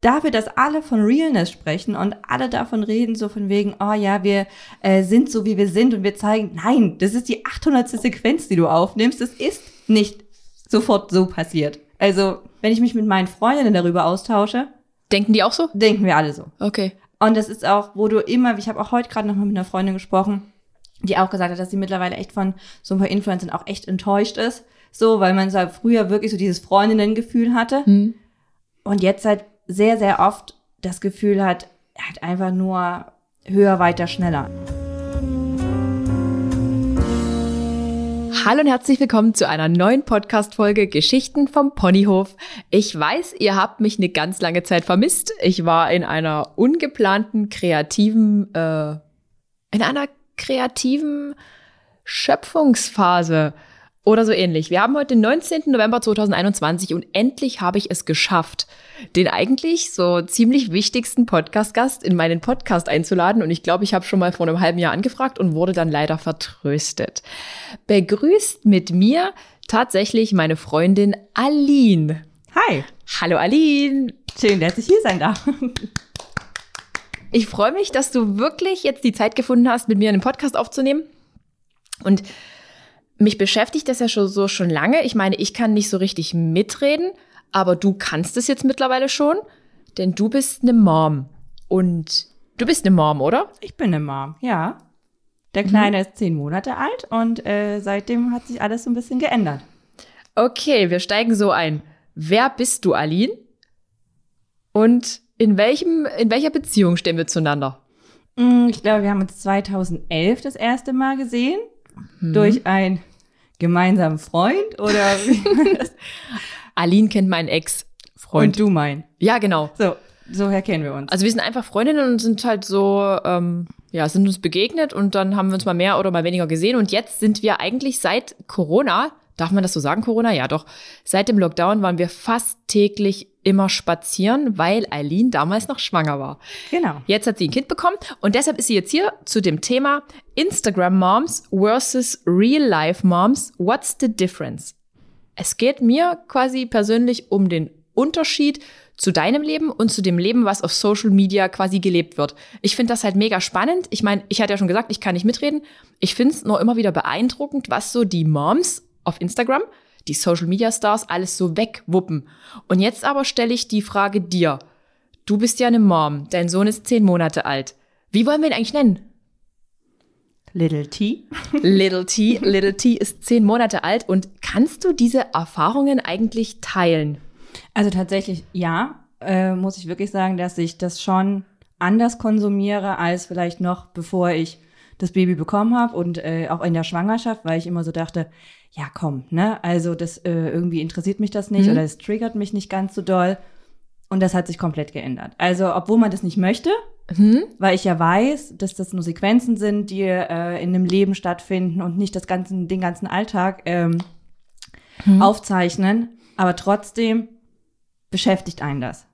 dafür, dass alle von Realness sprechen und alle davon reden, so von wegen, oh ja, wir äh, sind so, wie wir sind und wir zeigen, nein, das ist die 800. Sequenz, die du aufnimmst. Das ist nicht sofort so passiert. Also, wenn ich mich mit meinen Freundinnen darüber austausche, Denken die auch so? denken wir alle so. Okay. Und das ist auch, wo du immer, ich habe auch heute gerade noch mal mit einer Freundin gesprochen, die auch gesagt hat, dass sie mittlerweile echt von so ein paar Influencern auch echt enttäuscht ist. So, weil man so früher wirklich so dieses Freundinnengefühl hatte. Hm. Und jetzt halt sehr, sehr oft das Gefühl hat, halt einfach nur höher, weiter, schneller. Hallo und herzlich willkommen zu einer neuen Podcast-Folge Geschichten vom Ponyhof. Ich weiß, ihr habt mich eine ganz lange Zeit vermisst. Ich war in einer ungeplanten, kreativen, äh, in einer kreativen Schöpfungsphase oder so ähnlich. Wir haben heute den 19. November 2021 und endlich habe ich es geschafft, den eigentlich so ziemlich wichtigsten Podcast-Gast in meinen Podcast einzuladen. Und ich glaube, ich habe schon mal vor einem halben Jahr angefragt und wurde dann leider vertröstet. Begrüßt mit mir tatsächlich meine Freundin Aline. Hi, Hallo Aline. schön, dass ich hier sein darf. Ich freue mich, dass du wirklich jetzt die Zeit gefunden hast, mit mir einen Podcast aufzunehmen. Und mich beschäftigt das ja schon so schon lange. Ich meine, ich kann nicht so richtig mitreden, aber du kannst es jetzt mittlerweile schon, denn du bist eine Mom. Und du bist eine Mom, oder? Ich bin eine Mom, ja. Der Kleine ist zehn Monate alt und äh, seitdem hat sich alles so ein bisschen geändert. Okay, wir steigen so ein. Wer bist du, Aline? Und in welchem, in welcher Beziehung stehen wir zueinander? Mm, Ich glaube, wir haben uns 2011 das erste Mal gesehen. Durch einen gemeinsamen Freund oder wie das? Aline kennt meinen Ex-Freund. Und du mein. Ja, genau. So, so her kennen wir uns. Also wir sind einfach Freundinnen und sind halt so, ähm, ja, sind uns begegnet und dann haben wir uns mal mehr oder mal weniger gesehen. Und jetzt sind wir eigentlich seit Corona, darf man das so sagen, Corona? Ja, doch. Seit dem Lockdown waren wir fast täglich immer spazieren, weil Eileen damals noch schwanger war. Genau. Jetzt hat sie ein Kind bekommen und deshalb ist sie jetzt hier zu dem Thema Instagram Moms versus Real Life Moms. What's the difference? Es geht mir quasi persönlich um den Unterschied zu deinem Leben und zu dem Leben, was auf Social Media quasi gelebt wird. Ich finde das halt mega spannend. Ich meine, ich hatte ja schon gesagt, ich kann nicht mitreden. Ich finde es nur immer wieder beeindruckend, was so die Moms auf Instagram, die Social Media Stars, alles so wegwuppen. Und jetzt aber stelle ich die Frage dir. Du bist ja eine Mom, dein Sohn ist zehn Monate alt. Wie wollen wir ihn eigentlich nennen? Little T. Little T. Little T ist zehn Monate alt und kannst du diese Erfahrungen eigentlich teilen? Also tatsächlich ja, äh, muss ich wirklich sagen, dass ich das schon anders konsumiere als vielleicht noch bevor ich das Baby bekommen habe und äh, auch in der Schwangerschaft, weil ich immer so dachte, ja komm, ne, also das äh, irgendwie interessiert mich das nicht Mhm. oder es triggert mich nicht ganz so doll und das hat sich komplett geändert. Also obwohl man das nicht möchte, Hm? weil ich ja weiß, dass das nur Sequenzen sind, die äh, in einem Leben stattfinden und nicht das ganze, den ganzen Alltag ähm, aufzeichnen. Aber trotzdem beschäftigt einen das.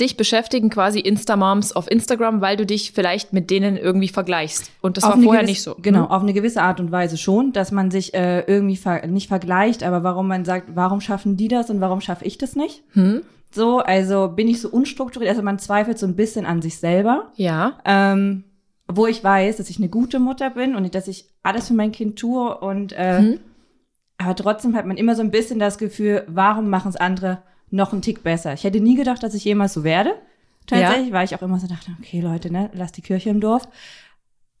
Dich beschäftigen quasi Insta-Moms auf Instagram, weil du dich vielleicht mit denen irgendwie vergleichst. Und das Auf war vorher gewisse- nicht so. Genau, Hm? auf eine gewisse Art und Weise schon, dass man sich äh, irgendwie ver nicht vergleicht, aber warum man sagt, warum schaffen die das und warum schaffe ich das nicht? Hm? So, also bin ich so unstrukturiert, also man zweifelt so ein bisschen an sich selber. Ja. ähm, wo ich weiß, dass ich eine gute Mutter bin und dass ich alles für mein Kind tue und äh, Mhm. aber trotzdem hat man immer so ein bisschen das Gefühl, warum machen es andere noch einen Tick besser? Ich hätte nie gedacht, dass ich jemals so werde. Tatsächlich, weil ich auch immer so dachte, okay, Leute, ne, lasst die Kirche im Dorf.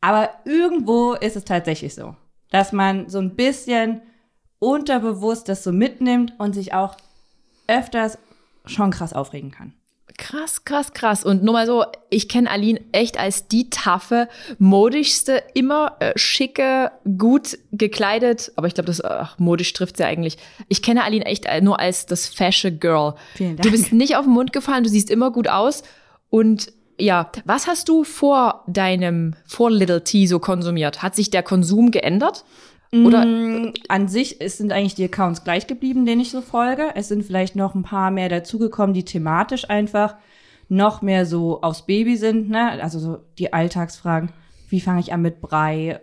Aber irgendwo ist es tatsächlich so, dass man so ein bisschen unterbewusst das so mitnimmt und sich auch öfters schon krass aufregen kann. Krass, krass, krass. Und nur mal so, ich kenne Aline echt als die taffe, modischste, immer äh, schicke, gut gekleidet. Aber ich glaube, das ach, modisch trifft ja eigentlich. Ich kenne Aline echt äh, nur als das Fashion Girl. Vielen Du Dank. bist nicht auf den Mund gefallen, du siehst immer gut aus. Und ja, was hast du vor deinem, vor Little T so konsumiert? Hat sich der Konsum geändert? Oder Mm, An sich es sind eigentlich die Accounts gleich geblieben, denen ich so folge. Es sind vielleicht noch ein paar mehr dazugekommen, die thematisch einfach noch mehr so aufs Baby sind, ne? Also so die Alltagsfragen. Wie fange ich an mit Brei?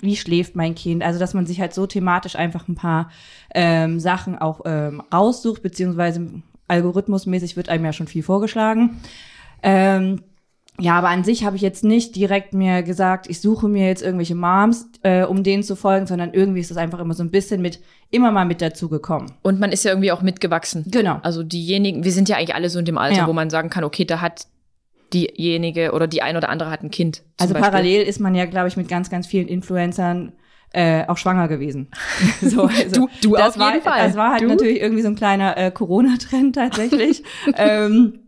Wie schläft mein Kind? Also, dass man sich halt so thematisch einfach ein paar ähm, Sachen auch ähm, raussucht, beziehungsweise algorithmusmäßig wird einem ja schon viel vorgeschlagen. Ähm, ja, aber an sich habe ich jetzt nicht direkt mir gesagt, ich suche mir jetzt irgendwelche Moms, äh, um denen zu folgen, sondern irgendwie ist das einfach immer so ein bisschen mit, immer mal mit dazu gekommen. Und man ist ja irgendwie auch mitgewachsen. Genau. Also diejenigen, wir sind ja eigentlich alle so in dem Alter, Ja. wo man sagen kann, okay, da hat diejenige oder die ein oder andere hat ein Kind. Also Beispiel. parallel ist man ja, glaube ich, mit ganz, ganz vielen Influencern äh, auch schwanger gewesen. so, also, Du- du das auf war, jeden Fall. Das war halt Du. natürlich irgendwie so ein kleiner äh, Corona-Trend tatsächlich. ähm,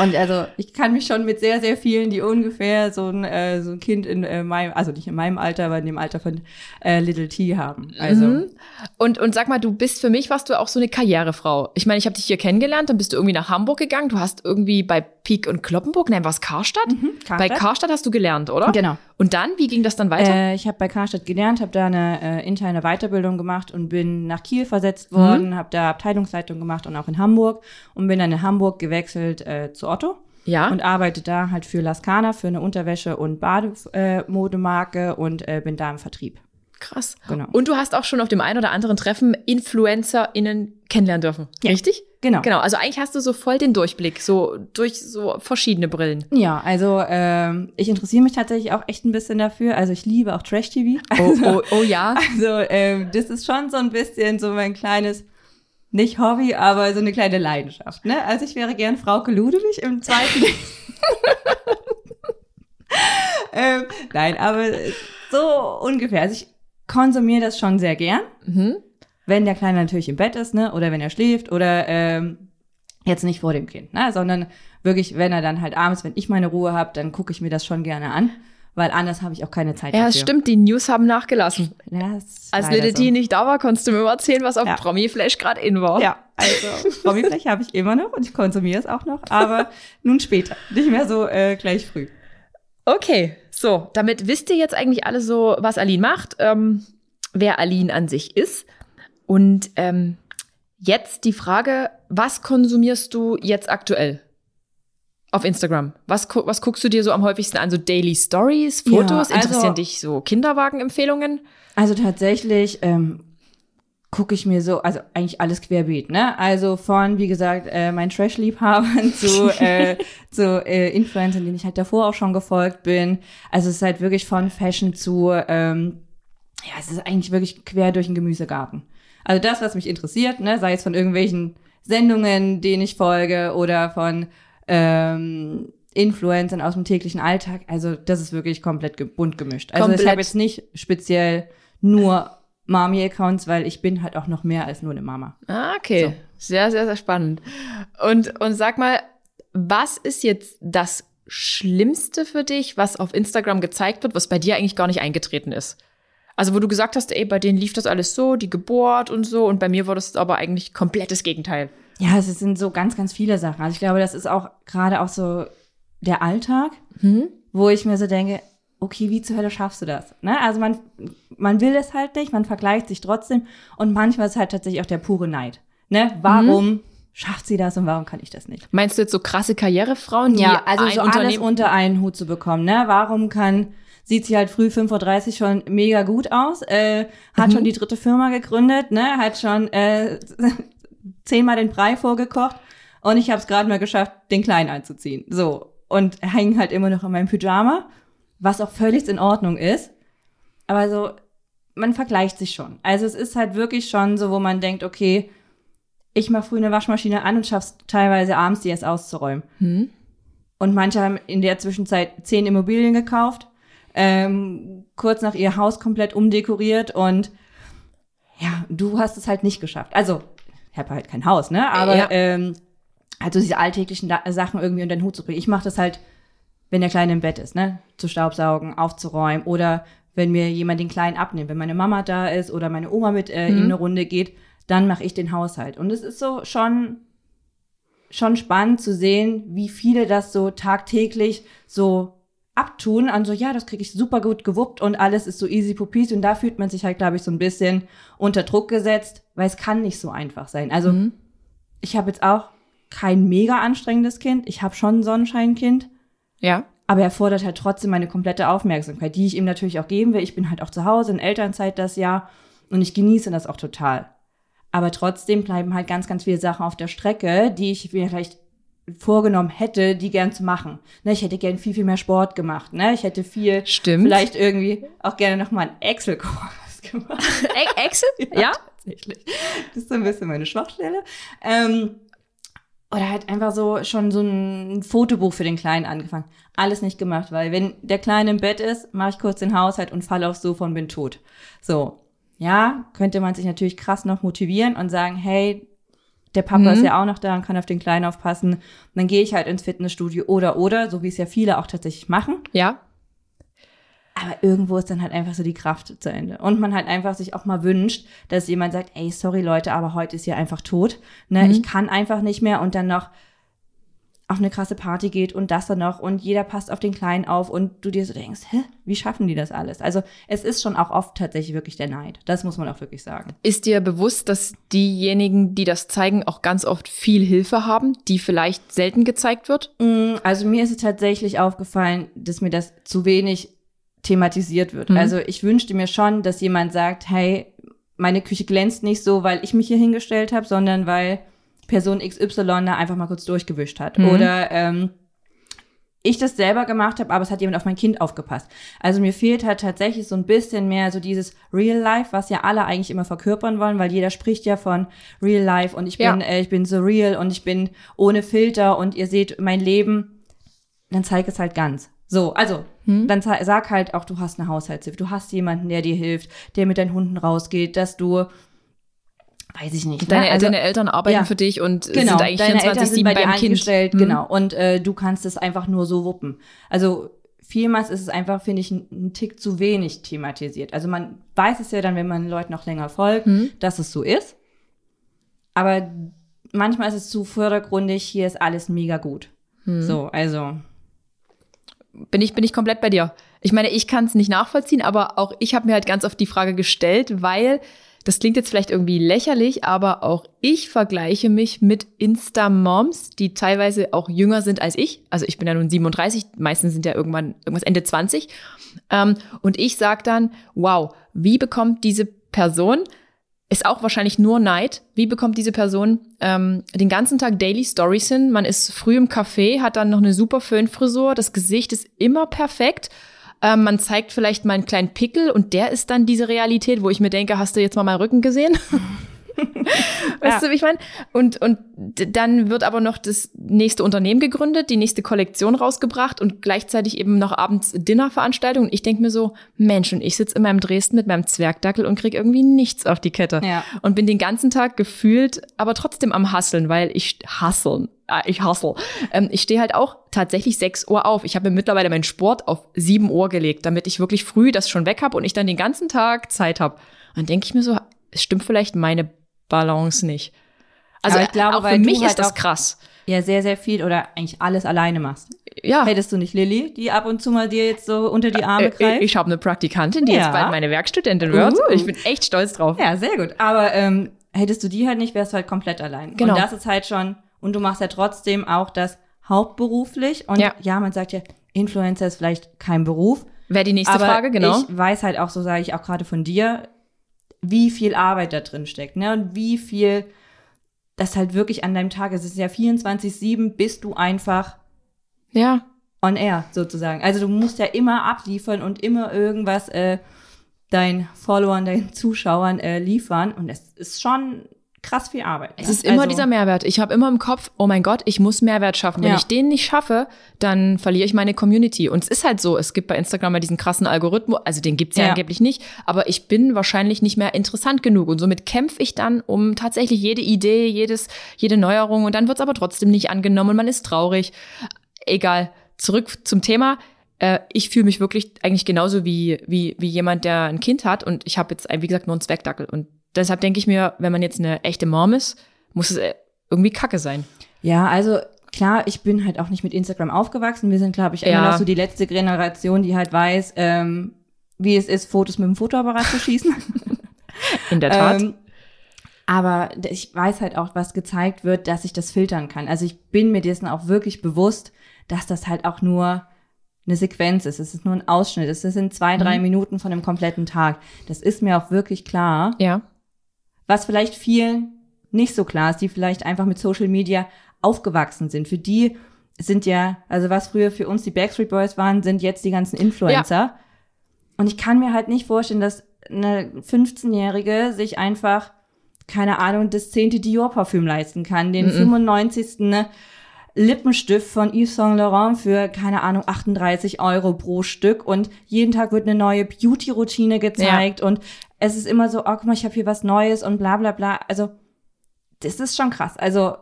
und also ich kann mich schon mit sehr, sehr vielen, die ungefähr so ein, äh, so ein Kind in äh, meinem, also nicht in meinem Alter, aber in dem Alter von äh, Little T haben. Also Mhm. Und, und sag mal, du bist für mich, warst du auch so eine Karrierefrau. Ich meine, ich habe dich hier kennengelernt, dann bist du irgendwie nach Hamburg gegangen. Du hast irgendwie bei Peak und Kloppenburg, nein, was Karstadt? Karstadt. Bei Karstadt hast du gelernt, oder? Genau. Und dann, wie ging das dann weiter? Äh, ich habe bei Karstadt gelernt, habe da eine äh, interne Weiterbildung gemacht und bin nach Kiel versetzt worden, habe da Abteilungsleitung gemacht und auch in Hamburg und bin dann in Hamburg gewechselt äh, zu Otto ja. und arbeite da halt für Laskana, für eine Unterwäsche- und Bademodemarke und äh, bin da im Vertrieb. Krass. Genau. Und du hast auch schon auf dem einen oder anderen Treffen InfluencerInnen kennenlernen dürfen. Ja. Richtig? Genau. Genau. Also eigentlich hast du so voll den Durchblick, so durch so verschiedene Brillen. Ja, also ähm, ich interessiere mich tatsächlich auch echt ein bisschen dafür. Also ich liebe auch Trash-TV. Oh, oh, oh ja. Also ähm, das ist schon so ein bisschen so mein kleines, nicht Hobby, aber so eine kleine Leidenschaft. Ne? Also ich wäre gern Frauke Ludewig im zweiten. ähm, nein, aber so ungefähr. Also ich konsumiere das schon sehr gern, Mhm. wenn der Kleine natürlich im Bett ist, ne? Oder wenn er schläft oder ähm, jetzt nicht vor dem Kind, ne? Sondern wirklich, wenn er dann halt abends, wenn ich meine Ruhe habe, dann gucke ich mir das schon gerne an, weil anders habe ich auch keine Zeit Ja, dafür. es stimmt, die News haben nachgelassen. Ja, Als leider Little so. Nicht da war, konntest du mir mal erzählen, was auf Ja. Promi-Flash gerade in war. Ja, also Promi-Fläche habe ich immer noch und ich konsumiere es auch noch, aber nun später, nicht mehr so äh, gleich früh. Okay, so, damit wisst ihr jetzt eigentlich alle so, was Aline macht, ähm, wer Aline an sich ist. Und ähm, jetzt die Frage, was konsumierst du jetzt aktuell auf Instagram? Was, was guckst du dir so am häufigsten an? So Daily Stories, Ja, Fotos? also- Interessieren dich so Kinderwagen-Empfehlungen? Also tatsächlich ähm, gucke ich mir so, also eigentlich alles querbeet, ne? Also von, wie gesagt, äh, meinen Trash-Liebhabern zu, äh, zu äh, Influencern, denen ich halt davor auch schon gefolgt bin. Also es ist halt wirklich von Fashion zu, ähm, ja, es ist eigentlich wirklich quer durch den Gemüsegarten. Also das, was mich interessiert, ne, sei es von irgendwelchen Sendungen, denen ich folge, oder von ähm, Influencern aus dem täglichen Alltag. Also das ist wirklich komplett ge bunt gemischt. Also ich Komplett. habe jetzt nicht speziell nur Mami-Accounts, weil ich bin halt auch noch mehr als nur eine Mama. Ah, okay. So. Sehr, sehr, sehr spannend. Und, und sag mal, was ist jetzt das Schlimmste für dich, was auf Instagram gezeigt wird, was bei dir eigentlich gar nicht eingetreten ist? Also, wo du gesagt hast, ey, bei denen lief das alles so, die Geburt und so, und bei mir war das aber eigentlich komplettes Gegenteil. Ja, es sind so ganz, ganz viele Sachen. Also ich glaube, das ist auch gerade auch so der Alltag, Hm? wo ich mir so denke, okay, wie zur Hölle schaffst du das? Ne? Also man, man will es halt nicht, man vergleicht sich trotzdem und manchmal ist halt tatsächlich auch der pure Neid. Ne? Warum schafft sie das und warum kann ich das nicht? Meinst du jetzt so krasse Karrierefrauen, die Ja, also so alles unter einen Hut zu bekommen. Ne? Warum kann sieht sie halt früh 5.30 Uhr schon mega gut aus, äh, hat schon die dritte Firma gegründet, ne? hat schon äh, zehnmal den Brei vorgekocht und ich habe es gerade mal geschafft, den Kleinen anzuziehen. So und hängen halt immer noch in meinem Pyjama, was auch völlig in Ordnung ist. Aber so, man vergleicht sich schon. Also es ist halt wirklich schon so, wo man denkt, okay, ich mache früh eine Waschmaschine an und schaff's teilweise abends, die erst auszuräumen. Hm? Und manche haben in der Zwischenzeit zehn Immobilien gekauft, ähm, kurz nach ihr Haus komplett umdekoriert und ja, du hast es halt nicht geschafft. Also, ich habe halt kein Haus, ne? Aber Ja. ähm, halt so diese alltäglichen Sachen irgendwie unter den Hut zu bringen. Ich mache das halt, wenn der Kleine im Bett ist, ne? Zu staubsaugen, aufzuräumen oder wenn mir jemand den Kleinen abnimmt, wenn meine Mama da ist oder meine Oma mit äh, in eine Runde geht, dann mache ich den Haushalt. Und es ist so schon schon spannend zu sehen, wie viele das so tagtäglich so abtun, an so, ja, das kriege ich super gut gewuppt und alles ist so easy puppies und da fühlt man sich halt, glaube ich, so ein bisschen unter Druck gesetzt, weil es kann nicht so einfach sein. Also Mhm. ich habe jetzt auch kein mega anstrengendes Kind, ich habe schon ein Sonnenscheinkind, Ja. aber er fordert halt trotzdem meine komplette Aufmerksamkeit, die ich ihm natürlich auch geben will. Ich bin halt auch zu Hause in Elternzeit das Jahr und ich genieße das auch total. Aber trotzdem bleiben halt ganz, ganz viele Sachen auf der Strecke, die ich mir vielleicht vorgenommen hätte, die gern zu machen. Ne, ich hätte gern viel, viel mehr Sport gemacht. Ne? Ich hätte viel, Stimmt. vielleicht irgendwie auch gerne nochmal einen Excel-Kurs gemacht. Excel? ja, ja? Tatsächlich. Das ist so ein bisschen meine Schwachstelle. Ähm, oder halt einfach so schon so ein Fotobuch für den Kleinen angefangen. Alles nicht gemacht, weil wenn der Kleine im Bett ist, mache ich kurz den Haushalt und falle aufs Sofa und bin tot. So. Ja, könnte man sich natürlich krass noch motivieren und sagen, hey, der Papa mhm. ist ja auch noch da und kann auf den Kleinen aufpassen. Und dann gehe ich halt ins Fitnessstudio oder oder, so wie es ja viele auch tatsächlich machen. Ja. Aber irgendwo ist dann halt einfach so die Kraft zu Ende. Und man halt einfach sich auch mal wünscht, dass jemand sagt, ey, sorry Leute, aber heute ist hier einfach tot. Ne, mhm. ich kann einfach nicht mehr und dann noch auf eine krasse Party geht und das dann noch und jeder passt auf den Kleinen auf und du dir so denkst, hä, wie schaffen die das alles? Also es ist schon auch oft tatsächlich wirklich der Neid. Das muss man auch wirklich sagen. Ist dir bewusst, dass diejenigen, die das zeigen, auch ganz oft viel Hilfe haben, die vielleicht selten gezeigt wird? Mm, also mir ist es tatsächlich aufgefallen, dass mir das zu wenig thematisiert wird. Mhm. Also ich wünschte mir schon, dass jemand sagt, hey, meine Küche glänzt nicht so, weil ich mich hier hingestellt habe, sondern weil Person XY da einfach mal kurz durchgewischt hat. Mhm. Oder ähm, ich das selber gemacht habe, aber es hat jemand auf mein Kind aufgepasst. Also mir fehlt halt tatsächlich so ein bisschen mehr so dieses Real Life, was ja alle eigentlich immer verkörpern wollen, weil jeder spricht ja von Real Life und ich bin, ja. äh, ich bin so real und ich bin ohne Filter und ihr seht mein Leben. Dann zeig es halt ganz. So, also, hm? dann sag halt auch, du hast eine Haushaltshilfe, du hast jemanden, der dir hilft, der mit deinen Hunden rausgeht, dass du weiß ich nicht. Deine, ne? also, deine Eltern arbeiten ja, für dich und genau, sind eigentlich 24-7 beim Kind. Angestellt, mhm. Genau. Und äh, du kannst es einfach nur so wuppen. Also vielmals ist es einfach, finde ich, ein, ein, Tick zu wenig thematisiert. Also man weiß es ja dann, wenn man Leuten noch länger folgt, mhm. dass es so ist. Aber manchmal ist es zu vordergründig, hier ist alles mega gut. Mhm. So, also. Bin ich, bin ich komplett bei dir. Ich meine, ich kann es nicht nachvollziehen, aber auch ich habe mir halt ganz oft die Frage gestellt, weil das klingt jetzt vielleicht irgendwie lächerlich, aber auch ich vergleiche mich mit Insta-Moms, die teilweise auch jünger sind als ich. Also ich bin ja nun 37, meistens sind ja irgendwann irgendwas Ende 20. Ähm, und ich sage dann, wow, wie bekommt diese Person, ist auch wahrscheinlich nur Neid, wie bekommt diese Person ähm, den ganzen Tag Daily Stories hin? Man ist früh im Café, hat dann noch eine super Föhnfrisur, das Gesicht ist immer perfekt ähm, man zeigt vielleicht mal einen kleinen Pickel und der ist dann diese Realität, wo ich mir denke, hast du jetzt mal meinen Rücken gesehen? weißt ja. du, wie ich meine? Und, und dann wird aber noch das nächste Unternehmen gegründet, die nächste Kollektion rausgebracht und gleichzeitig eben noch abends Dinnerveranstaltungen. Ich denke mir so, Mensch, und ich sitze in meinem Dresden mit meinem Zwergdackel und krieg irgendwie nichts auf die Kette. Ja. Und bin den ganzen Tag gefühlt, aber trotzdem am Hasseln, weil ich hasseln. Ah, ich hustle. Ähm, ich stehe halt auch tatsächlich 6 Uhr auf. Ich habe mir mittlerweile meinen Sport auf 7 Uhr gelegt, damit ich wirklich früh das schon weg habe und ich dann den ganzen Tag Zeit habe. Und dann denke ich mir so, es stimmt vielleicht meine Balance nicht. Also ich glaube, auch für mich halt ist das krass. Ja, sehr, sehr viel oder eigentlich alles alleine machst. Ja. Hättest du nicht Lilly, die ab und zu mal dir jetzt so unter die Arme äh, greift? Ich habe eine Praktikantin, die ja. jetzt bald meine Werkstudentin wird. Uh. Ich bin echt stolz drauf. Ja, sehr gut. Aber ähm, hättest du die halt nicht, wärst du halt komplett allein. Genau. Und das ist halt schon, und du machst ja trotzdem auch das hauptberuflich. Und ja, ja man sagt ja, Influencer ist vielleicht kein Beruf. Wäre die nächste aber Frage, genau. Ich weiß halt auch, so sage ich auch gerade von dir, wie viel Arbeit da drin steckt, ne? Und wie viel das halt wirklich an deinem Tag ist. Es ist ja 24-7, bist du einfach ja. on air sozusagen. Also du musst ja immer abliefern und immer irgendwas äh, deinen Followern, deinen Zuschauern äh, liefern. Und es ist schon krass viel Arbeit. Es ne? ist immer also, dieser Mehrwert. Ich habe immer im Kopf, oh mein Gott, ich muss Mehrwert schaffen. Wenn ja. ich den nicht schaffe, dann verliere ich meine Community. Und es ist halt so, es gibt bei Instagram mal diesen krassen Algorithmus, also den gibt's ja, ja. angeblich nicht, aber ich bin wahrscheinlich nicht mehr interessant genug. Und somit kämpfe ich dann um tatsächlich jede Idee, jedes, jede Neuerung. Und dann wird's aber trotzdem nicht angenommen und man ist traurig. Egal. Zurück zum Thema äh, ich fühle mich wirklich eigentlich genauso wie, wie, wie jemand, der ein Kind hat und ich habe jetzt, wie gesagt, nur einen Zwergdackel und deshalb denke ich mir, wenn man jetzt eine echte Mom ist, muss es äh, irgendwie kacke sein. Ja, also klar, ich bin halt auch nicht mit Instagram aufgewachsen. Wir sind, glaube ich, immer ja. noch so die letzte Generation, die halt weiß, ähm, wie es ist, Fotos mit dem Fotoapparat zu schießen. In der Tat. Ähm, aber ich weiß halt auch, was gezeigt wird, dass ich das filtern kann. Also ich bin mir dessen auch wirklich bewusst, dass das halt auch nur eine Sequenz ist. Es ist nur ein Ausschnitt. Es sind zwei, drei mhm. Minuten von einem kompletten Tag. Das ist mir auch wirklich klar. Ja. Was vielleicht vielen nicht so klar ist, die vielleicht einfach mit Social Media aufgewachsen sind. Für die sind ja, also was früher für uns die Backstreet Boys waren, sind jetzt die ganzen Influencer. Ja. Und ich kann mir halt nicht vorstellen, dass eine 15-Jährige sich einfach, keine Ahnung, das zehnte Dior-Parfüm leisten kann, den mm -mm. 95. Lippenstift von Yves Saint Laurent für, keine Ahnung, 38 Euro pro Stück und jeden Tag wird eine neue Beauty-Routine gezeigt ja. und es ist immer so, oh, guck mal, ich habe hier was Neues und bla bla bla. Also, das ist schon krass. Also,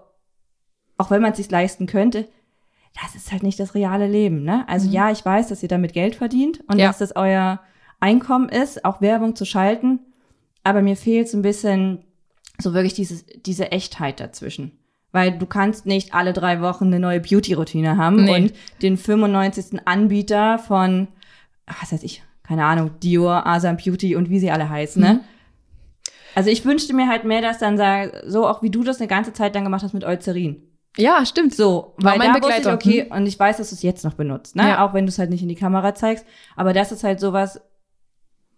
auch wenn man es sich leisten könnte, das ist halt nicht das reale Leben, ne? Also mhm. ja, ich weiß, dass ihr damit Geld verdient und ja. dass das euer Einkommen ist, auch Werbung zu schalten, aber mir fehlt so ein bisschen so wirklich dieses, diese Echtheit dazwischen weil du kannst nicht alle drei Wochen eine neue Beauty-Routine haben nee. und den 95. Anbieter von, was weiß ich, keine Ahnung, Dior, Asam Beauty und wie sie alle heißen, ne? mhm. ne? Also ich wünschte mir halt mehr, dass dann so auch wie du das eine ganze Zeit lang gemacht hast mit Eucerin. Ja, stimmt. So, weil War mein da wusste ich, okay, hm. und ich weiß, dass du es jetzt noch benutzt, ne? Ja. Auch wenn du es halt nicht in die Kamera zeigst. Aber das ist halt sowas,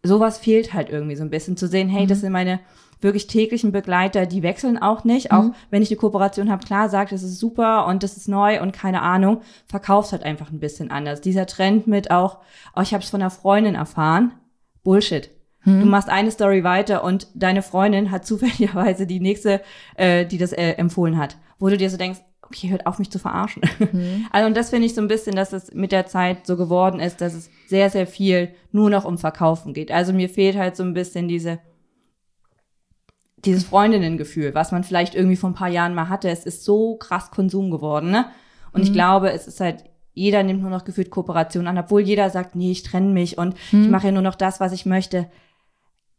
sowas fehlt halt irgendwie so ein bisschen zu sehen, hey, mhm. das sind meine wirklich täglichen Begleiter, die wechseln auch nicht. Mhm. Auch wenn ich eine Kooperation habe, klar sagt, das ist super und das ist neu und keine Ahnung, verkaufst halt einfach ein bisschen anders. Dieser Trend mit auch, oh, ich habe es von einer Freundin erfahren, Bullshit. Mhm. Du machst eine Story weiter und deine Freundin hat zufälligerweise die nächste, äh, die das äh, empfohlen hat. Wo du dir so denkst, okay, hört auf mich zu verarschen. Mhm. Also und das finde ich so ein bisschen, dass es mit der Zeit so geworden ist, dass es sehr, sehr viel nur noch um Verkaufen geht. Also mir fehlt halt so ein bisschen diese dieses Freundinnengefühl, was man vielleicht irgendwie vor ein paar Jahren mal hatte, es ist so krass Konsum geworden, ne? Und mhm. ich glaube, es ist halt, jeder nimmt nur noch gefühlt Kooperation an, obwohl jeder sagt, nee, ich trenne mich und mhm. ich mache ja nur noch das, was ich möchte.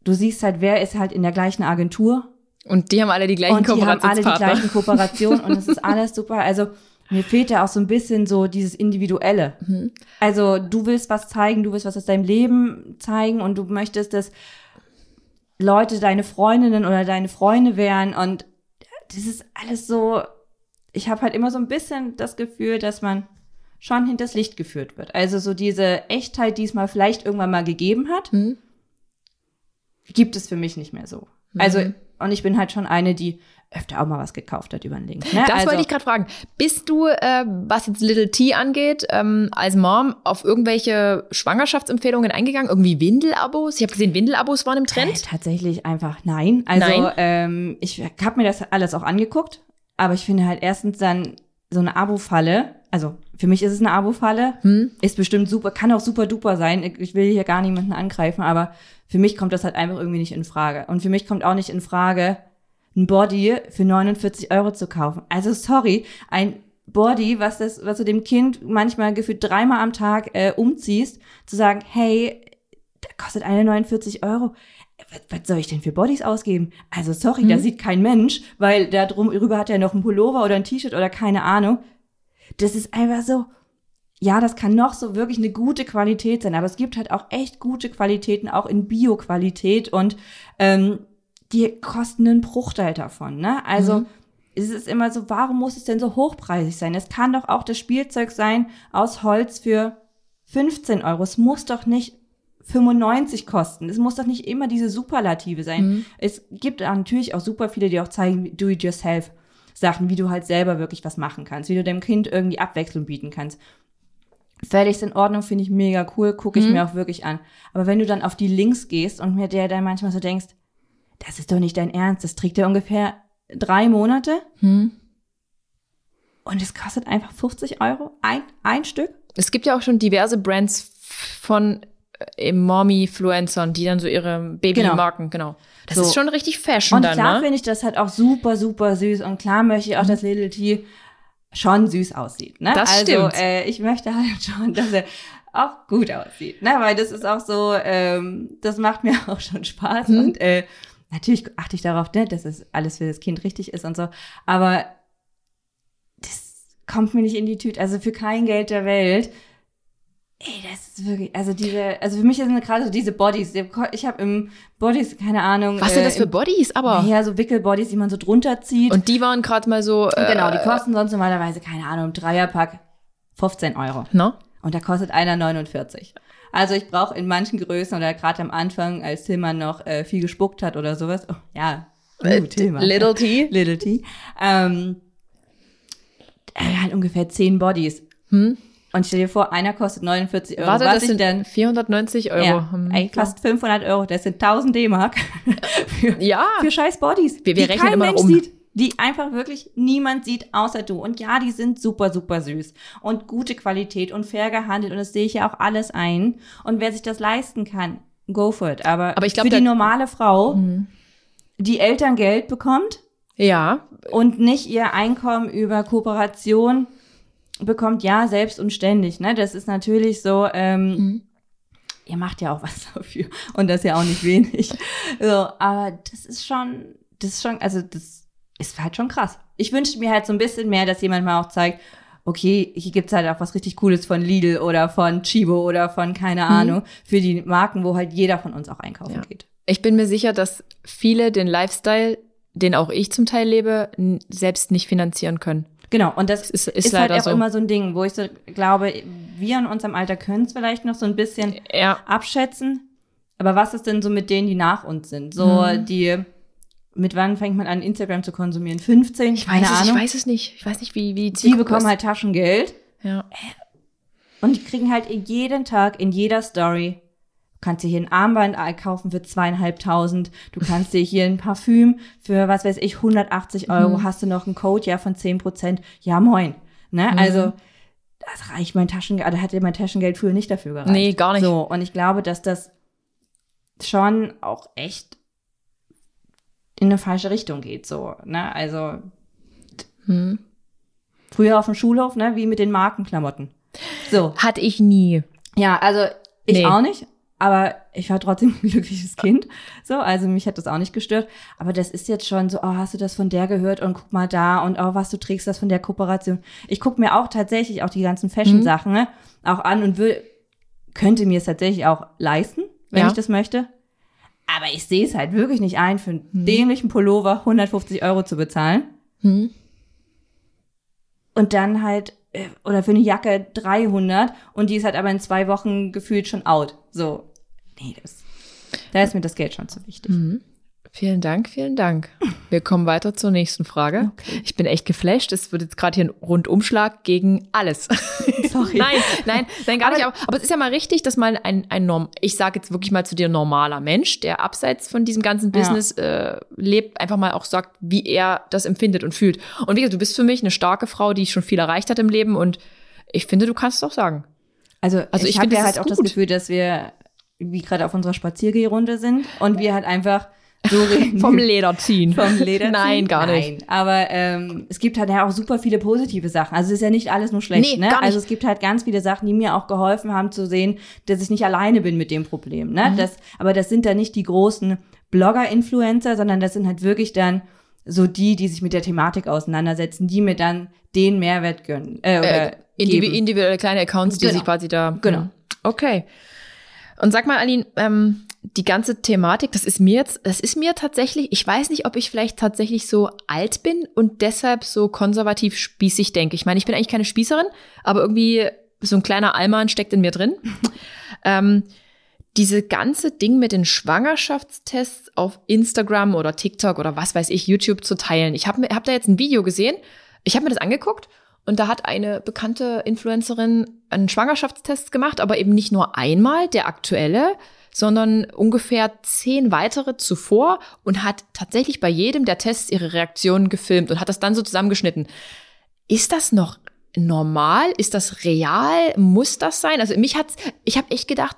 Du siehst halt, wer ist halt in der gleichen Agentur. Und die haben alle die gleichen und die haben alle die gleichen Kooperationen und es ist alles super. Also mir fehlt ja auch so ein bisschen so dieses Individuelle. Mhm. Also du willst was zeigen, du willst was aus deinem Leben zeigen und du möchtest das Leute deine Freundinnen oder deine Freunde wären und das ist alles so, ich habe halt immer so ein bisschen das Gefühl, dass man schon hinters Licht geführt wird. Also so diese Echtheit, die es mal vielleicht irgendwann mal gegeben hat, mhm. gibt es für mich nicht mehr so. Mhm. Also, und ich bin halt schon eine, die öfter auch mal was gekauft hat über den Link. Ne? Das also, wollte ich gerade fragen. Bist du, äh, was jetzt Little T angeht, ähm, als Mom auf irgendwelche Schwangerschaftsempfehlungen eingegangen? Irgendwie Windelabos? Ich habe gesehen, Windelabos waren im Trend. Äh, tatsächlich einfach nein. Also nein. Ähm, ich habe mir das alles auch angeguckt, aber ich finde halt erstens dann so eine Abo-Falle, also für mich ist es eine Abo-Falle, hm. ist bestimmt super, kann auch super duper sein. Ich will hier gar niemanden angreifen, aber für mich kommt das halt einfach irgendwie nicht in Frage. Und für mich kommt auch nicht in Frage, ein Body für 49 Euro zu kaufen. Also sorry, ein Body, was das, was du dem Kind manchmal gefühlt dreimal am Tag äh, umziehst, zu sagen, hey, der kostet eine 49 Euro. Was, was soll ich denn für Bodies ausgeben? Also sorry, hm. da sieht kein Mensch, weil da drum rüber hat er noch ein Pullover oder ein T-Shirt oder keine Ahnung. Das ist einfach so, ja, das kann noch so wirklich eine gute Qualität sein, aber es gibt halt auch echt gute Qualitäten, auch in Bio-Qualität und ähm, die kosten einen Bruchteil davon, ne? Also, mhm. es ist immer so, warum muss es denn so hochpreisig sein? Es kann doch auch das Spielzeug sein aus Holz für 15 Euro. Es muss doch nicht 95 kosten. Es muss doch nicht immer diese Superlative sein. Mhm. Es gibt natürlich auch super viele, die auch zeigen, do it yourself. Sachen, wie du halt selber wirklich was machen kannst, wie du dem Kind irgendwie Abwechslung bieten kannst. Völlig in Ordnung, finde ich mega cool, gucke ich mhm. mir auch wirklich an. Aber wenn du dann auf die Links gehst und mir der dann manchmal so denkst, das ist doch nicht dein Ernst, das trägt ja ungefähr drei Monate. Hm. Und es kostet einfach 50 Euro ein, ein Stück. Es gibt ja auch schon diverse Brands von äh, Mommy-Fluencern, die dann so ihre Babymarken, genau. genau. Das so. ist schon richtig Fashion und dann, klar ne? finde ich das halt auch super, super süß. Und klar möchte ich auch, mhm. dass Little T schon süß aussieht. Ne? Das also, stimmt. Äh, ich möchte halt schon, dass er auch gut aussieht. Ne? Weil das ist auch so, ähm, das macht mir auch schon Spaß. Mhm. Und äh, natürlich achte ich darauf, ne, dass es alles für das Kind richtig ist und so. Aber das kommt mir nicht in die Tüte. Also für kein Geld der Welt. Ey, das ist wirklich, also diese, also für mich sind gerade so diese Bodies. Ich habe im Bodies, keine Ahnung. Was sind das äh, für Bodies, aber? Ja, so Wickelbodies, die man so drunter zieht. Und die waren gerade mal so. Äh, genau, die kosten sonst normalerweise, keine Ahnung, Dreierpack 15 Euro. No? Und da kostet einer 49. Also ich brauche in manchen Größen oder gerade am Anfang, als Tillmann noch äh, viel gespuckt hat oder sowas, oh, ja, Uh, Thema. Little T. Little T. Ähm, er hat ungefähr zehn Bodies. Hm? Und stell dir vor, einer kostet 49 Euro. Warte, Was das sind denn? 490 Euro. Ja, Hm, ey, fast 500 Euro. Das sind 1000 D-Mark für, Ja. für scheiß Bodies. Wir- wir rechnen kein immer Mensch um. Sieht, die einfach wirklich niemand sieht, außer du. Und ja, die sind super, super süß. Und gute Qualität und fair gehandelt. Und das sehe ich ja auch alles ein. Und wer sich das leisten kann, go for it. Aber, Aber ich glaub, für die Mhm. normale Frau, die Elterngeld bekommt, Ja, und nicht ihr Einkommen über Kooperation bekommt, ja, selbst und ständig. Ne? Das ist natürlich so, ähm, Mhm. ihr macht ja auch was dafür und das ja auch nicht wenig. So, aber das ist schon, das ist schon, also das ist halt schon krass. Ich wünschte mir halt so ein bisschen mehr, dass jemand mal auch zeigt, okay, hier gibt's halt auch was richtig Cooles von Lidl oder von Chibo oder von keine Ahnung, für die Marken, wo halt jeder von uns auch einkaufen Ja. geht. ich bin mir sicher, dass viele den Lifestyle, den auch ich zum Teil lebe, selbst nicht finanzieren können. Genau, und das ist- ist, ist halt auch so. immer so ein Ding, wo ich so glaube, wir in unserem Alter können es vielleicht noch so ein bisschen Ja. abschätzen. Aber was ist denn so mit denen, die nach uns sind? So, Mhm. die, mit wann fängt man an, Instagram zu konsumieren? 15? Ich weiß, es, ich weiß es nicht. Ich weiß nicht, wie, wie die Zielgruppe bekommen ist. halt Taschengeld Ja. und die kriegen halt jeden Tag in jeder Story. Du kannst dir hier ein Armband kaufen für zweieinhalbtausend. Du kannst dir hier ein Parfüm für, was weiß ich, 180 Euro. Mhm. Hast du noch einen Code, ja, von 10 Prozent. Ja, moin. Ne? Mhm. Also, das reicht mein Taschengeld, also hätte mein Taschengeld früher nicht dafür gereicht. Nee, gar nicht. So, und ich glaube, dass das schon auch echt in eine falsche Richtung geht, so, ne? Also, Hm. früher auf dem Schulhof, ne, wie mit den Markenklamotten. So, Hatte ich nie. ja, also ich Nee. auch nicht, aber ich war trotzdem ein glückliches Kind. So, also mich hat das auch nicht gestört. Aber das ist jetzt schon so, oh, hast du das von der gehört und guck mal da und oh, was du trägst das von der Kooperation. Ich gucke mir auch tatsächlich auch die ganzen Fashion-Sachen ne, auch an und will, könnte mir es tatsächlich auch leisten, wenn Ja. ich das möchte. Aber ich sehe es halt wirklich nicht ein, für einen dämlichen Pullover 150 Euro zu bezahlen. Hm. Und dann halt, äh, oder für eine Jacke 300 und die ist halt aber in zwei Wochen gefühlt schon out. So, nee, das, da ist mir das Geld schon zu wichtig. Vielen Dank, vielen Dank. Wir kommen weiter zur nächsten Frage. Ich bin echt geflasht. Es wird jetzt gerade hier ein Rundumschlag gegen alles. Sorry. nein, nein, nein, gar nicht. Aber, aber es ist ja mal richtig, dass mal ein, ein Norm, ich sage jetzt wirklich mal zu dir, normaler Mensch, der abseits von diesem ganzen Ja. Business äh, lebt, einfach mal auch sagt, wie er das empfindet und fühlt. Und wie gesagt, du bist für mich eine starke Frau, die schon viel erreicht hat im Leben und ich finde, du kannst es auch sagen. Also, Also ich, ich habe ja das halt auch das gut. Gefühl, dass wir wie gerade auf unserer Spaziergehrunde sind und wir halt einfach so reden. Vom Leder ziehen. Vom Leder Nein, ziehen? gar nicht. Nein, aber ähm, es gibt halt ja auch super viele positive Sachen. Also es ist ja nicht alles nur schlecht. Nee, ne? gar nicht. Also es gibt halt ganz viele Sachen, die mir auch geholfen haben zu sehen, dass ich nicht alleine bin mit dem Problem. Ne? Mhm. Das, aber das sind dann nicht die großen Blogger-Influencer, sondern das sind halt wirklich dann so die, die sich mit der Thematik auseinandersetzen, die mir dann den Mehrwert gönnen. Äh, oder Äh, individu individuelle kleine Accounts, die Genau. sich quasi da. Genau. Hm. Okay. Und sag mal, Aline, ähm, die ganze Thematik, das ist mir jetzt, das ist mir tatsächlich, ich weiß nicht, ob ich vielleicht tatsächlich so alt bin und deshalb so konservativ spießig denke. Ich meine, ich bin eigentlich keine Spießerin, aber irgendwie so ein kleiner Allmann steckt in mir drin. ähm, diese ganze Ding mit den Schwangerschaftstests auf Instagram oder TikTok oder was weiß ich, YouTube zu teilen. Ich habe hab da jetzt ein Video gesehen, ich habe mir das angeguckt und da hat eine bekannte Influencerin einen Schwangerschaftstest gemacht, aber eben nicht nur einmal, der aktuelle, sondern ungefähr zehn weitere zuvor und hat tatsächlich bei jedem der Tests ihre Reaktionen gefilmt und hat das dann so zusammengeschnitten. Ist das noch normal? Ist das real? Muss das sein? Also mich hat's, ich habe echt gedacht,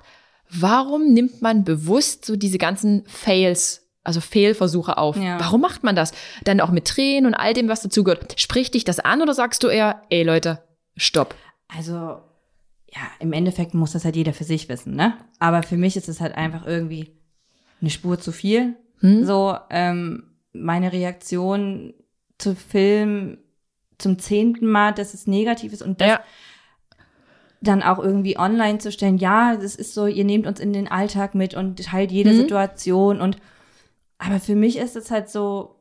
warum nimmt man bewusst so diese ganzen Fails, also Fehlversuche auf? Ja. Warum macht man das? Dann auch mit Tränen und all dem, was dazugehört. Spricht dich das an oder sagst du eher, ey Leute, stopp? Also, ja, im Endeffekt muss das halt jeder für sich wissen, ne? Aber für mich ist es halt einfach irgendwie eine Spur zu viel. Hm? So, ähm, meine Reaktion zu Film zum zehnten Mal, dass es negativ ist und das Ja. dann auch irgendwie online zu stellen, ja, das ist so, ihr nehmt uns in den Alltag mit und teilt jede Mhm. Situation und aber für mich ist es halt so,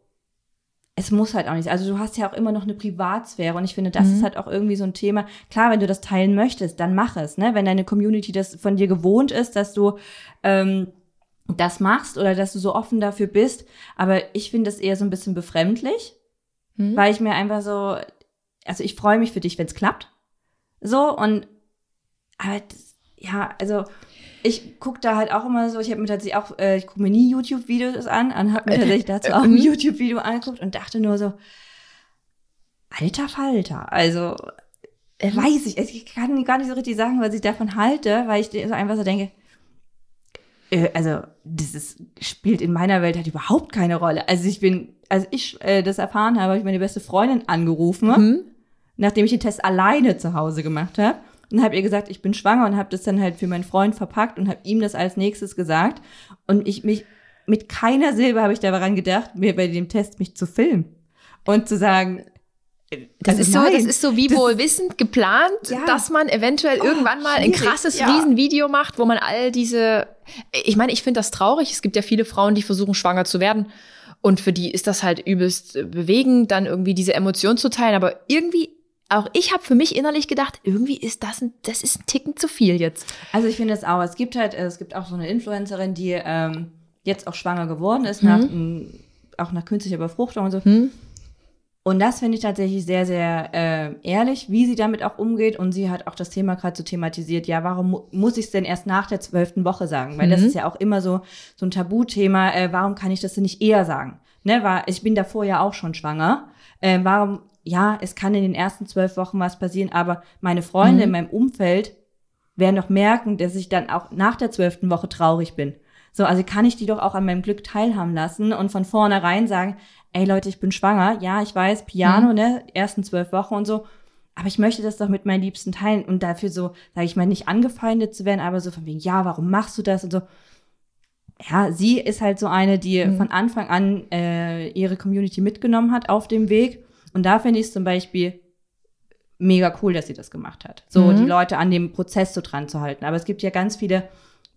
es muss halt auch nicht. Also du hast ja auch immer noch eine Privatsphäre und ich finde, das Mhm. ist halt auch irgendwie so ein Thema. Klar, wenn du das teilen möchtest, dann mach es, ne? Wenn deine Community das von dir gewohnt ist, dass du ähm, das machst oder dass du so offen dafür bist. Aber ich finde das eher so ein bisschen befremdlich, mhm. weil ich mir einfach so, also ich freue mich für dich, wenn es klappt. So und aber das, ja, also ich gucke da halt auch immer so, ich habe mir tatsächlich auch, äh, ich gucke mir nie YouTube-Videos an und habe mir tatsächlich dazu auch ein. YouTube-Video angeguckt und dachte nur so, alter Falter, also äh, weiß ich, ich kann gar nicht so richtig sagen, was ich davon halte, weil ich so einfach so denke, äh, also das ist, spielt in meiner Welt halt überhaupt keine Rolle. Also ich bin, als ich äh, das erfahren habe, habe ich meine beste Freundin angerufen, mhm. nachdem ich den Test alleine zu Hause gemacht habe. Und habe ihr gesagt, ich bin schwanger und habe das dann halt für meinen Freund verpackt und habe ihm das als nächstes gesagt. Und ich mich mit keiner Silbe habe ich daran gedacht, mir bei dem Test mich zu filmen und zu sagen, das also ist so, das ist so wie wohl wissend geplant, ja. dass man eventuell oh, irgendwann mal ein krasses ja. Riesenvideo macht, wo man all diese, ich meine, ich finde das traurig. Es gibt ja viele Frauen, die versuchen schwanger zu werden. Und für die ist das halt übelst bewegend, dann irgendwie diese Emotion zu teilen. Aber irgendwie, auch ich habe für mich innerlich gedacht, irgendwie ist das ein, das ist ein Ticken zu viel jetzt. Also ich finde es auch. Es gibt halt, es gibt auch so eine Influencerin, die ähm, jetzt auch schwanger geworden ist, mhm. nach, auch nach künstlicher Befruchtung und so. Mhm. Und das finde ich tatsächlich sehr, sehr äh, ehrlich, wie sie damit auch umgeht. Und sie hat auch das Thema gerade so thematisiert, ja, warum mu muss ich es denn erst nach der zwölften Woche sagen? Weil mhm. das ist ja auch immer so, so ein Tabuthema, äh, warum kann ich das denn nicht eher sagen? Ne, war, ich bin davor ja auch schon schwanger. Äh, warum, ja, es kann in den ersten zwölf Wochen was passieren, aber meine Freunde mhm. in meinem Umfeld werden doch merken, dass ich dann auch nach der zwölften Woche traurig bin. So, also kann ich die doch auch an meinem Glück teilhaben lassen und von vornherein sagen, ey Leute, ich bin schwanger, ja, ich weiß, Piano, mhm. ne, ersten zwölf Wochen und so, aber ich möchte das doch mit meinen Liebsten teilen und dafür so, sage ich mal, nicht angefeindet zu werden, aber so von wegen, ja, warum machst du das und so. Ja, sie ist halt so eine, die mhm. von Anfang an äh, ihre Community mitgenommen hat auf dem Weg. Und da finde ich es zum Beispiel mega cool, dass sie das gemacht hat. So mhm. die Leute an dem Prozess so dran zu halten. Aber es gibt ja ganz viele,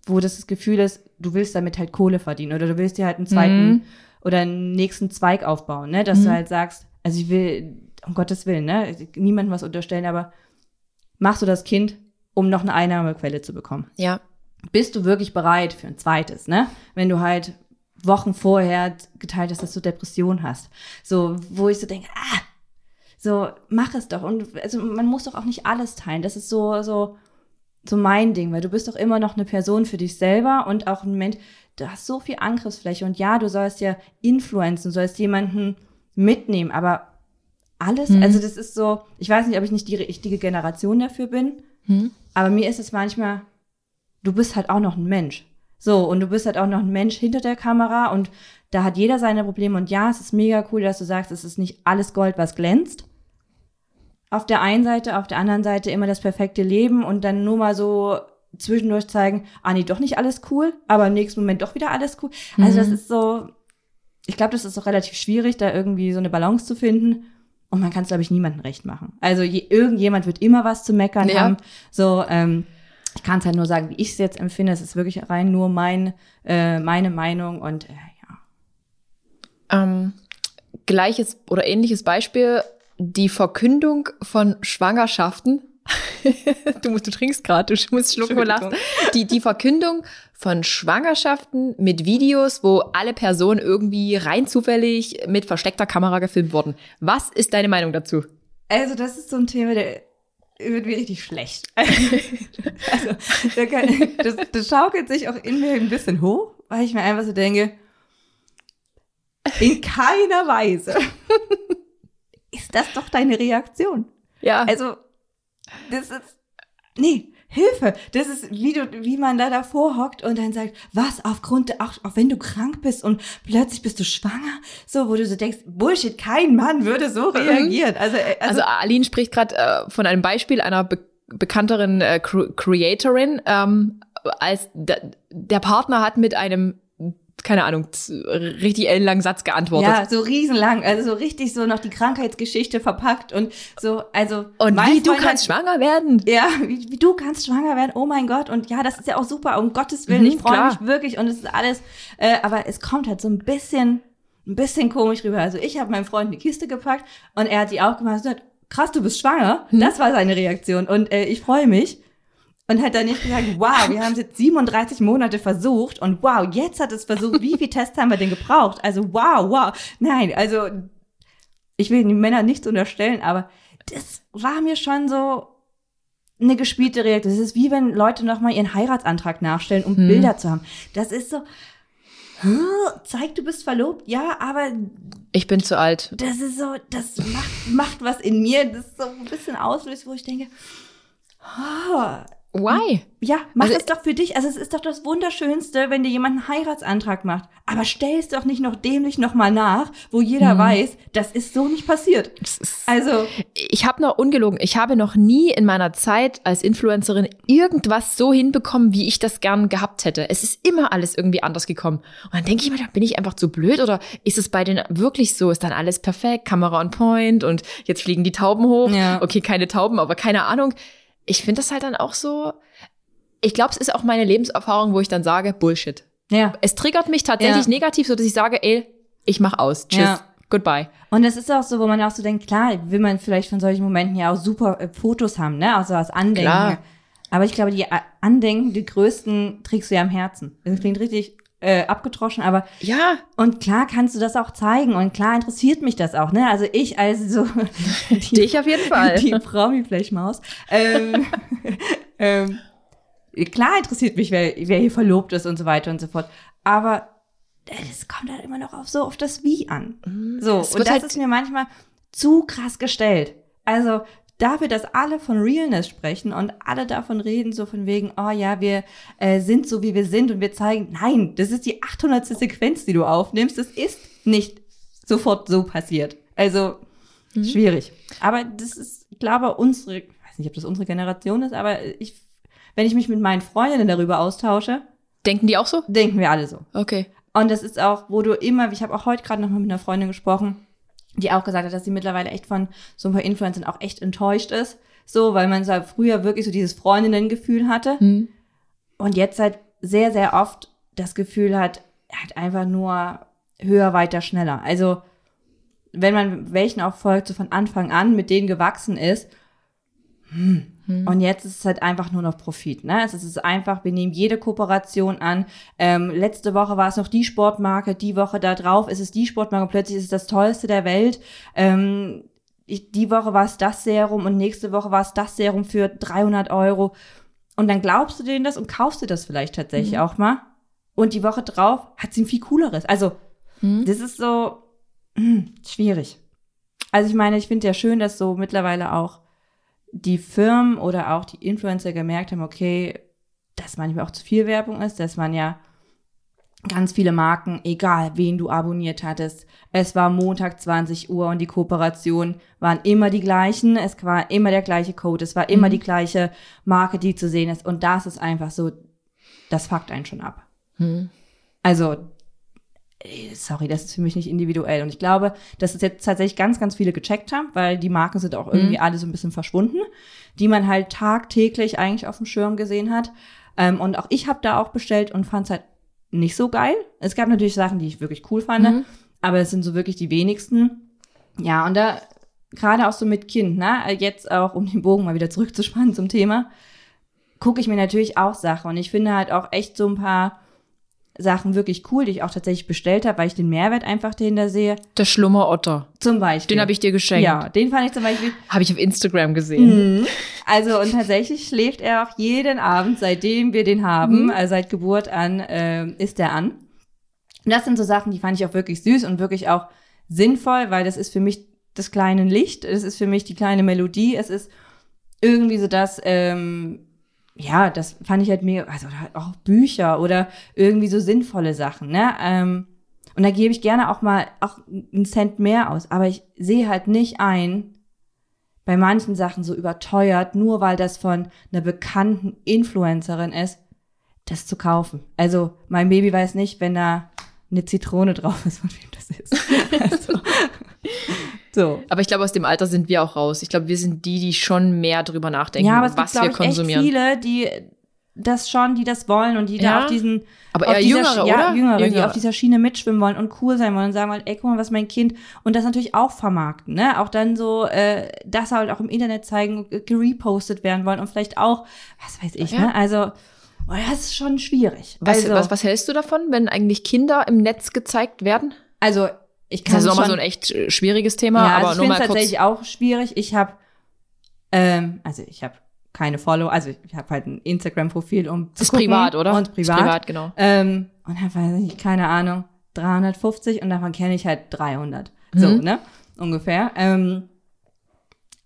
wo das, das Gefühl ist, du willst damit halt Kohle verdienen oder du willst dir halt einen zweiten mhm oder einen nächsten Zweig aufbauen, ne? Dass mhm. du halt sagst, also ich will, um Gottes Willen, ne, niemandem was unterstellen, aber machst du das Kind, um noch eine Einnahmequelle zu bekommen? Ja. Bist du wirklich bereit für ein zweites, ne? Wenn du halt Wochen vorher geteilt hast, dass du Depression hast. So, wo ich so denke, ah, so, mach es doch. Und also man muss doch auch nicht alles teilen. Das ist so, so, so mein Ding, weil du bist doch immer noch eine Person für dich selber und auch ein Mensch, du hast so viel Angriffsfläche und ja, du sollst ja influenzen, du sollst jemanden mitnehmen, aber alles, mhm. also das ist so, ich weiß nicht, ob ich nicht die richtige Generation dafür bin, mhm. aber mir ist es manchmal, du bist halt auch noch ein Mensch. So, und du bist halt auch noch ein Mensch hinter der Kamera und da hat jeder seine Probleme und ja, es ist mega cool, dass du sagst, es ist nicht alles Gold, was glänzt. Auf der einen Seite, auf der anderen Seite immer das perfekte Leben und dann nur mal so zwischendurch zeigen, ah nee, doch nicht alles cool, aber im nächsten Moment doch wieder alles cool. Also mhm. das ist so, ich glaube, das ist auch relativ schwierig, da irgendwie so eine Balance zu finden. Und man kann es, glaube ich, niemandem recht machen. Also je, irgendjemand wird immer was zu meckern ja. haben. So, ähm, ich kann es halt nur sagen, wie ich es jetzt empfinde. Es ist wirklich rein nur mein, äh, meine Meinung und äh, ja. Ähm, gleiches oder ähnliches Beispiel, die Verkündung von Schwangerschaften du, musst, du trinkst gerade, du musst schlucken und lachen. Die, die Verkündung von Schwangerschaften mit Videos, wo alle Personen irgendwie rein zufällig mit versteckter Kamera gefilmt wurden. Was ist deine Meinung dazu? Also, das ist so ein Thema, der wird mir richtig schlecht. also, das, das schaukelt sich auch in mir ein bisschen hoch, weil ich mir einfach so denke, in keiner Weise ist das doch deine Reaktion. Ja. Also, das ist, nee, Hilfe. Das ist, wie du, wie man da davor hockt und dann sagt, was, aufgrund, auch, auch wenn du krank bist und plötzlich bist du schwanger, so, wo du so denkst, Bullshit, kein Mann würde so mhm. reagieren. Also, äh, also, also Aline spricht gerade äh, von einem Beispiel einer be bekannteren äh, Creatorin, ähm, als der Partner hat mit einem keine Ahnung, richtig ellenlangen Satz geantwortet. Ja, so riesenlang, also so richtig so noch die Krankheitsgeschichte verpackt und so, also. Und wie du kannst hat, schwanger werden. Ja, wie, wie, du kannst schwanger werden, oh mein Gott. Und ja, das ist ja auch super, um Gottes Willen, mhm, ich freue mich wirklich und es ist alles, äh, aber es kommt halt so ein bisschen, ein bisschen komisch rüber. Also ich habe meinem Freund eine Kiste gepackt und er hat die aufgemacht und gesagt, krass, du bist schwanger. Mhm. Das war seine Reaktion und äh, ich freue mich. Und hat dann nicht gesagt, wow, wir haben es jetzt 37 Monate versucht und wow, jetzt hat es versucht, wie viele Tests haben wir denn gebraucht? Also wow, wow. Nein, also ich will den Männern nichts unterstellen, aber das war mir schon so eine gespielte Reaktion. Das ist wie wenn Leute nochmal ihren Heiratsantrag nachstellen, um hm. Bilder zu haben. Das ist so, zeig, du bist verlobt, ja, aber ich bin zu alt. Das ist so, das macht, macht was in mir, das so ein bisschen auslöst, wo ich denke, oh, Why? Ja, mach also, es doch für dich. Also es ist doch das Wunderschönste, wenn dir jemand einen Heiratsantrag macht. Aber stell es doch nicht noch dämlich nochmal nach, wo jeder mhm. weiß, das ist so nicht passiert. Also ich habe noch ungelogen, ich habe noch nie in meiner Zeit als Influencerin irgendwas so hinbekommen, wie ich das gern gehabt hätte. Es ist immer alles irgendwie anders gekommen. Und dann denke ich mir, bin ich einfach zu blöd oder ist es bei denen wirklich so? Ist dann alles perfekt, Kamera on point und jetzt fliegen die Tauben hoch? Ja. Okay, keine Tauben, aber keine Ahnung ich finde das halt dann auch so, ich glaube, es ist auch meine Lebenserfahrung, wo ich dann sage, Bullshit. Ja. Es triggert mich tatsächlich ja. negativ, so dass ich sage, ey, ich mach aus. Tschüss. Ja. Goodbye. Und es ist auch so, wo man auch so denkt, klar, will man vielleicht von solchen Momenten ja auch super äh, Fotos haben, ne? Also als Andenken. Klar. Aber ich glaube, die Andenken, die größten trägst du ja am Herzen. Das klingt richtig äh, abgetroschen, aber ja. Und klar kannst du das auch zeigen und klar interessiert mich das auch, ne? Also ich als so die, dich auf jeden Fall die Promi-Flashmaus. Ähm, ähm, klar interessiert mich, wer, wer hier verlobt ist und so weiter und so fort. Aber es kommt halt immer noch auf so auf das Wie an. Mhm. So und das halt ist mir manchmal zu krass gestellt. Also dafür, dass alle von Realness sprechen und alle davon reden, so von wegen, oh ja, wir äh, sind so, wie wir sind und wir zeigen, nein, das ist die 800. Sequenz, die du aufnimmst. Das ist nicht sofort so passiert. Also, mhm. schwierig. Aber das ist, ich glaube, unsere, ich weiß nicht, ob das unsere Generation ist, aber ich, wenn ich mich mit meinen Freundinnen darüber austausche. Denken die auch so? Denken wir alle so. Okay. Und das ist auch, wo du immer, ich habe auch heute gerade noch mal mit einer Freundin gesprochen, die auch gesagt hat, dass sie mittlerweile echt von so ein paar Influencern auch echt enttäuscht ist. So, weil man so früher wirklich so dieses Freundinnengefühl hatte. Mhm. Und jetzt halt sehr, sehr oft das Gefühl hat, halt einfach nur höher, weiter, schneller. Also, wenn man welchen auch folgt, so von Anfang an mit denen gewachsen ist, hm, hm. Und jetzt ist es halt einfach nur noch Profit. Ne? Es ist einfach, wir nehmen jede Kooperation an. Ähm, letzte Woche war es noch die Sportmarke, die Woche da drauf ist es die Sportmarke, plötzlich ist es das Tollste der Welt. Ähm, ich, die Woche war es das Serum und nächste Woche war es das Serum für 300 Euro. Und dann glaubst du denen das und kaufst du das vielleicht tatsächlich mhm. auch mal. Und die Woche drauf hat sie ein viel cooleres. Also, mhm. das ist so mh, hm, schwierig. Also ich meine, ich finde ja schön, dass so mittlerweile auch die Firmen oder auch die Influencer gemerkt haben, okay, dass manchmal auch zu viel Werbung ist, dass man ja ganz viele Marken, egal wen du abonniert hattest, es war Montag 20 Uhr und die Kooperation waren immer die gleichen, es war immer der gleiche Code, es war immer mhm. die gleiche Marke, die zu sehen ist und das ist einfach so, das fuckt einen schon ab. Mhm. Also sorry, das ist für mich nicht individuell. Und ich glaube, dass es jetzt tatsächlich ganz, ganz viele gecheckt haben, weil die Marken sind auch irgendwie mhm. alle so ein bisschen verschwunden, die man halt tagtäglich eigentlich auf dem Schirm gesehen hat. Ähm, und auch ich habe da auch bestellt und fand es halt nicht so geil. Es gab natürlich Sachen, die ich wirklich cool fand, mhm. aber es sind so wirklich die wenigsten. Ja, und da gerade auch so mit Kind, ne, jetzt auch, um den Bogen mal wieder zurückzuspannen zum Thema, gucke ich mir natürlich auch Sachen. Und ich finde halt auch echt so ein paar Sachen wirklich cool, die ich auch tatsächlich bestellt habe, weil ich den Mehrwert einfach dahinter sehe. Der Schlummerotter. Zum Beispiel. Den habe ich dir geschenkt. Ja, den fand ich zum Beispiel. Habe ich auf Instagram gesehen. Mhm. Also und tatsächlich schläft er auch jeden Abend, seitdem wir den haben, mhm. also seit Geburt an, äh, ist er an. Und das sind so Sachen, die fand ich auch wirklich süß und wirklich auch sinnvoll, weil das ist für mich das kleine Licht, es ist für mich die kleine Melodie, es ist irgendwie so das, ähm, ja, das fand ich halt mega, also auch Bücher oder irgendwie so sinnvolle Sachen, ne? Ähm, und da gebe ich gerne auch mal auch einen Cent mehr aus, aber ich sehe halt nicht ein, bei manchen Sachen so überteuert, nur weil das von einer bekannten Influencerin ist, das zu kaufen. Also mein Baby weiß nicht, wenn da eine Zitrone drauf ist, von wem das ist. also, so. Aber ich glaube, aus dem Alter sind wir auch raus. Ich glaube, wir sind die, die schon mehr drüber nachdenken, ja, aber es was gibt, wir konsumieren. Echt viele, die das schon, die das wollen und die Ja. da auf diesen Aber auf eher dieser, Jüngere, ja, oder? Jüngere, die Jüngere. auf dieser Schiene mitschwimmen wollen und cool sein wollen und sagen wollen, ey, guck mal, was mein Kind und das natürlich auch vermarkten, ne? Auch dann so, äh, das halt auch im Internet zeigen, äh, gerepostet werden wollen und vielleicht auch, was weiß ich, Ja. ne? Also, oh, das ist schon schwierig. Was, also, was, was hältst du davon, wenn eigentlich Kinder im Netz gezeigt werden? also ich Das kann ist nochmal so ein echt äh, schwieriges Thema, ja, aber also nur ich mal finde es tatsächlich auch schwierig. Ich habe, ähm, also ich habe keine Follow, also ich habe halt ein Instagram-Profil um zu Das ist gucken privat, oder? Und Das ist privat. privat, genau. Ähm, und dann weiß ich keine Ahnung, 350 und davon kenne ich halt 300. So, Mhm. ne? Ungefähr. Ähm,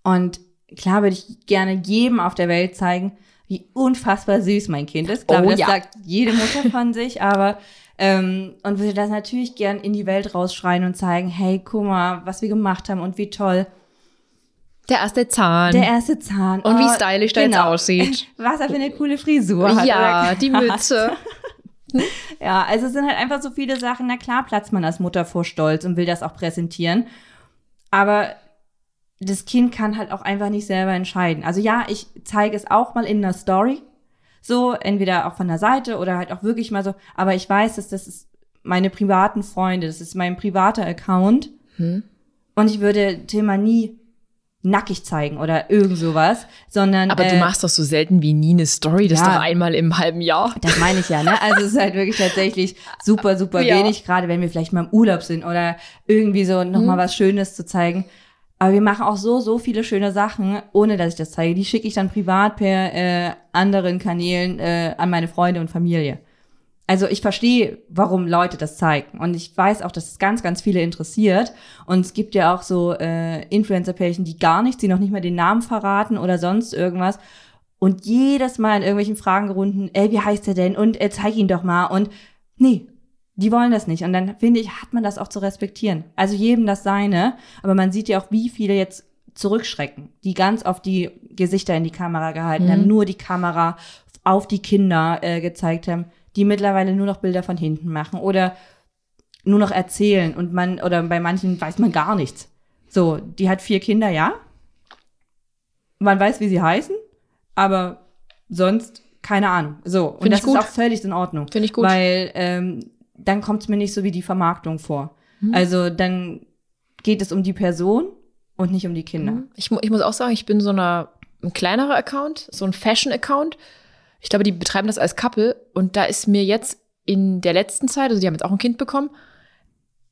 und klar würde ich gerne jedem auf der Welt zeigen, wie unfassbar süß mein Kind ist. Ich glaube, Oh, das ja. sagt jede Mutter von sich, aber ähm, und würde das natürlich gern in die Welt rausschreien und zeigen, hey, guck mal, was wir gemacht haben und wie toll. Der erste Zahn. Der erste Zahn. und wie oh, stylisch der jetzt genau. aussieht. Was er für eine coole Frisur hat. ja, die Mütze. Ja, also es sind halt einfach so viele Sachen. Na klar, platzt man als Mutter vor Stolz und will das auch präsentieren. Aber das Kind kann halt auch einfach nicht selber entscheiden. Also ja, ich zeige es auch mal in einer Story. So, entweder auch von der Seite oder halt auch wirklich mal so. Aber ich weiß, dass das ist meine privaten Freunde, das ist mein privater Account. Hm. Und ich würde Thema nie nackig zeigen oder irgend sowas, sondern Aber du äh, machst doch so selten wie nie eine Story, das ja. doch einmal im halben Jahr. das meine ich ja, ne? Also es ist halt wirklich tatsächlich super, super Ja. wenig, gerade wenn wir vielleicht mal im Urlaub sind oder irgendwie so nochmal Mhm. was Schönes zu zeigen. Aber wir machen auch so, so viele schöne Sachen, ohne dass ich das zeige. Die schicke ich dann privat per äh, anderen Kanälen äh, an meine Freunde und Familie. Also ich verstehe, warum Leute das zeigen. Und ich weiß auch, dass es ganz, ganz viele interessiert. Und es gibt ja auch so äh, Influencer-Pärchen, die gar nichts, die noch nicht mal den Namen verraten oder sonst irgendwas. Und jedes Mal in irgendwelchen Fragenrunden, ey, wie heißt der denn? Und äh, zeig ihn doch mal. Und nee, die wollen das nicht. Und dann finde ich, hat man das auch zu respektieren. Also jedem das seine. Aber man sieht ja auch, wie viele jetzt zurückschrecken, die ganz auf die Gesichter in die Kamera gehalten haben, nur die Kamera auf die Kinder äh, gezeigt haben, die mittlerweile nur noch Bilder von hinten machen oder nur noch erzählen und man, oder bei manchen weiß man gar nichts. So, die hat vier Kinder, ja. Man weiß, wie sie heißen, aber sonst keine Ahnung. So, und Find das ich gut. ist auch völlig in Ordnung. Finde ich gut. Weil ähm, dann kommt es mir nicht so wie die Vermarktung vor. Mhm. Also dann geht es um die Person und nicht um die Kinder. Ich, mu- ich muss auch sagen, ich bin so einer, ein kleinerer Account, so ein Fashion-Account. Ich glaube, die betreiben das als Couple. Und da ist mir jetzt in der letzten Zeit, also die haben jetzt auch ein Kind bekommen,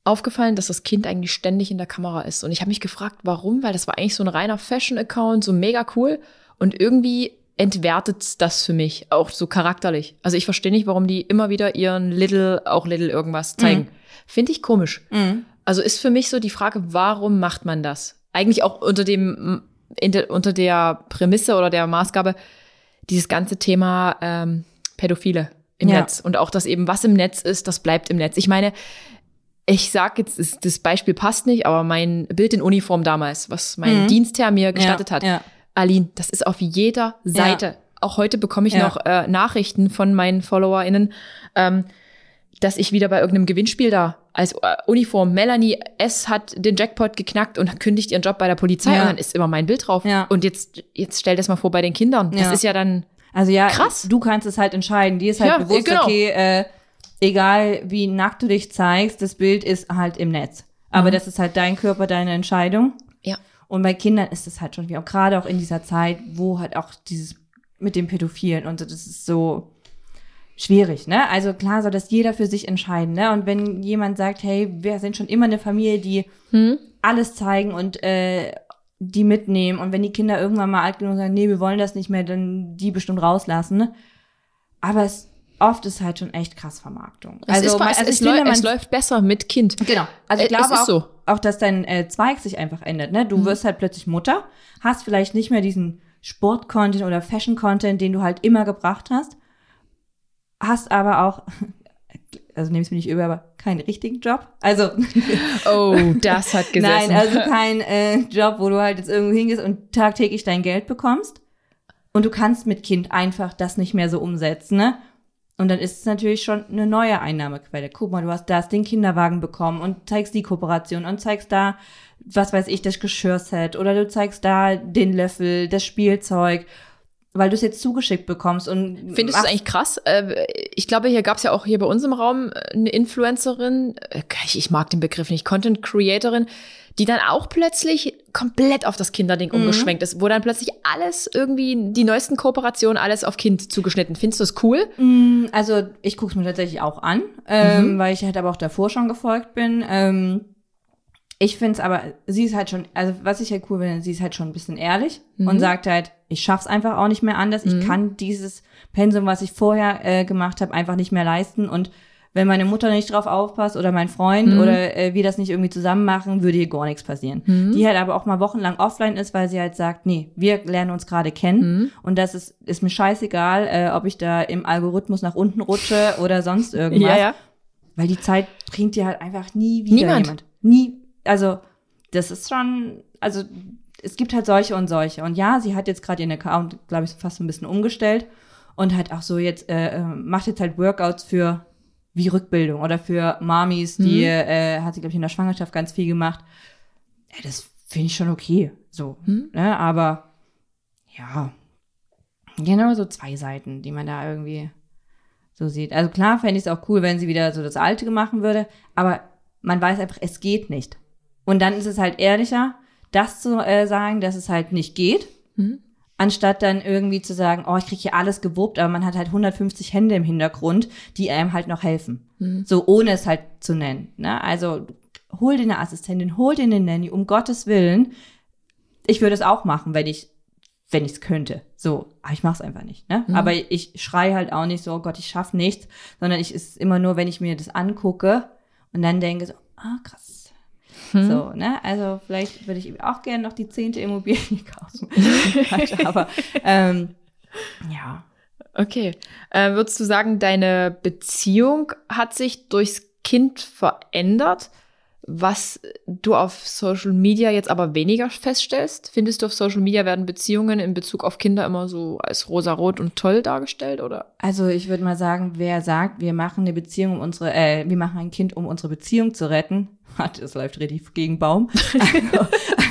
aufgefallen, dass das Kind eigentlich ständig in der Kamera ist. Und ich habe mich gefragt, warum, weil das war eigentlich so ein reiner Fashion-Account, so mega cool. Und irgendwie entwertet das für mich, auch so charakterlich. Also ich verstehe nicht, warum die immer wieder ihren Little, auch Little irgendwas zeigen. Finde ich komisch. Also ist für mich so die Frage, warum macht man das? Eigentlich auch unter dem, der, unter der Prämisse oder der Maßgabe, dieses ganze Thema ähm, Pädophile im Ja. Netz. Und auch das eben, was im Netz ist, das bleibt im Netz. Ich meine, ich sag jetzt, ist, das Beispiel passt nicht, aber mein Bild in Uniform damals, was mein Mhm. Dienstherr mir gestattet Ja, hat, ja. Aline, das ist auf jeder Seite. Auch heute bekomme ich Ja. noch äh, Nachrichten von meinen FollowerInnen, ähm, dass ich wieder bei irgendeinem Gewinnspiel da als äh, Uniform, Melanie S. hat den Jackpot geknackt und kündigt ihren Job bei der Polizei Ja. und dann ist immer mein Bild drauf. Ja. Und jetzt, jetzt stell das mal vor bei den Kindern. Das Ja. ist ja dann, Also ja, Krass. du kannst es halt entscheiden. Dir ist halt Ja, bewusst, genau. okay, äh, egal wie nackt du dich zeigst, das Bild ist halt im Netz. Aber das ist halt dein Körper, deine Entscheidung. ja. Und bei Kindern ist es halt schon wie auch gerade auch in dieser Zeit, wo halt auch dieses mit dem Pädophilen und so, das ist so schwierig, ne? Also klar soll das jeder für sich entscheiden, ne? Und wenn jemand sagt, hey, wir sind schon immer eine Familie, die alles zeigen und äh, die mitnehmen und wenn die Kinder irgendwann mal alt genug sagen, nee, wir wollen das nicht mehr, dann die bestimmt rauslassen, ne? Aber es oft ist halt schon echt krass Vermarktung. Es, ist, man- also es, ich finde, läu- es man- läuft besser mit Kind. Genau. Also ich Äh, glaube auch, so. auch, dass dein äh, Zweig sich einfach ändert. Ne? Du wirst halt plötzlich Mutter, hast vielleicht nicht mehr diesen Sport-Content oder Fashion-Content, den du halt immer gebracht hast, hast aber auch, also nehme es mir nicht über, aber keinen richtigen Job. Also Oh, das hat gesessen. nein, also kein äh, Job, wo du halt jetzt irgendwo hingehst und tagtäglich dein Geld bekommst. Und du kannst mit Kind einfach das nicht mehr so umsetzen, ne? Und dann ist es natürlich schon eine neue Einnahmequelle. Guck mal, du hast da den Kinderwagen bekommen und zeigst die Kooperation und zeigst da, was weiß ich, das Geschirrset oder du zeigst da den Löffel, das Spielzeug. weil du es jetzt zugeschickt bekommst und Findest du es eigentlich krass? Äh, Ich glaube, hier gab es ja auch hier bei uns im Raum eine Influencerin, äh, ich mag den Begriff nicht, Content Creatorin, die dann auch plötzlich komplett auf das Kinderding Mhm. umgeschwenkt ist, wo dann plötzlich alles irgendwie, die neuesten Kooperationen, alles auf Kind zugeschnitten. Findest du das cool? Mm, Also ich gucke es mir tatsächlich auch an, ähm, weil ich halt aber auch davor schon gefolgt bin. Ähm, ich finde es aber, sie ist halt schon, also was ich halt cool finde, sie ist halt schon ein bisschen ehrlich und sagt halt, ich schaff's einfach auch nicht mehr anders. Ich kann dieses Pensum, was ich vorher äh, gemacht habe, einfach nicht mehr leisten. Und wenn meine Mutter nicht drauf aufpasst oder mein Freund oder äh, wir das nicht irgendwie zusammen machen, würde hier gar nichts passieren. Die halt aber auch mal wochenlang offline ist, weil sie halt sagt, nee, wir lernen uns gerade kennen und das ist, ist mir scheißegal, äh, ob ich da im Algorithmus nach unten rutsche oder sonst irgendwas. Weil die Zeit bringt dir halt einfach nie wieder Niemand. jemand. Nie. Also, das ist schon, also, es gibt halt solche und solche. Und ja, sie hat jetzt gerade ihren Account, glaube ich, fast ein bisschen umgestellt und hat auch so jetzt, äh, äh, macht jetzt halt Workouts für wie Rückbildung oder für Mamis, die, äh, hat sie, glaube ich, in der Schwangerschaft ganz viel gemacht. Ja, das finde ich schon okay. So. Ne? Aber ja, genau so zwei Seiten, die man da irgendwie so sieht. Also klar fände ich es auch cool, wenn sie wieder so das Alte machen würde, aber man weiß einfach, es geht nicht. Und dann ist es halt ehrlicher, das zu äh, sagen, dass es halt nicht geht, anstatt dann irgendwie zu sagen, oh, ich kriege hier alles gewuppt, aber man hat halt 150 Hände im Hintergrund, die einem halt noch helfen. So ohne es halt zu nennen. Ne? Also hol dir eine Assistentin, hol dir eine Nanny, um Gottes Willen. Ich würde es auch machen, wenn ich wenn ich es könnte. So, aber ich mache es einfach nicht. Ne? Aber ich schreie halt auch nicht so, oh Gott, ich schaffe nichts, sondern ich ist immer nur, wenn ich mir das angucke und dann denke so, ah krass. So, ne? Also vielleicht würde ich auch gerne noch die zehnte Immobilie kaufen. Aber ähm, ja. Okay. Äh, würdest du sagen, deine Beziehung hat sich durchs Kind verändert, was du auf Social Media jetzt aber weniger feststellst? Findest du, auf Social Media werden Beziehungen in Bezug auf Kinder immer so als rosarot und toll dargestellt, oder? Also ich würde mal sagen, wer sagt, wir machen eine Beziehung, um unsere, äh, wir machen ein Kind, um unsere Beziehung zu retten, hat, das läuft richtig gegen Baum.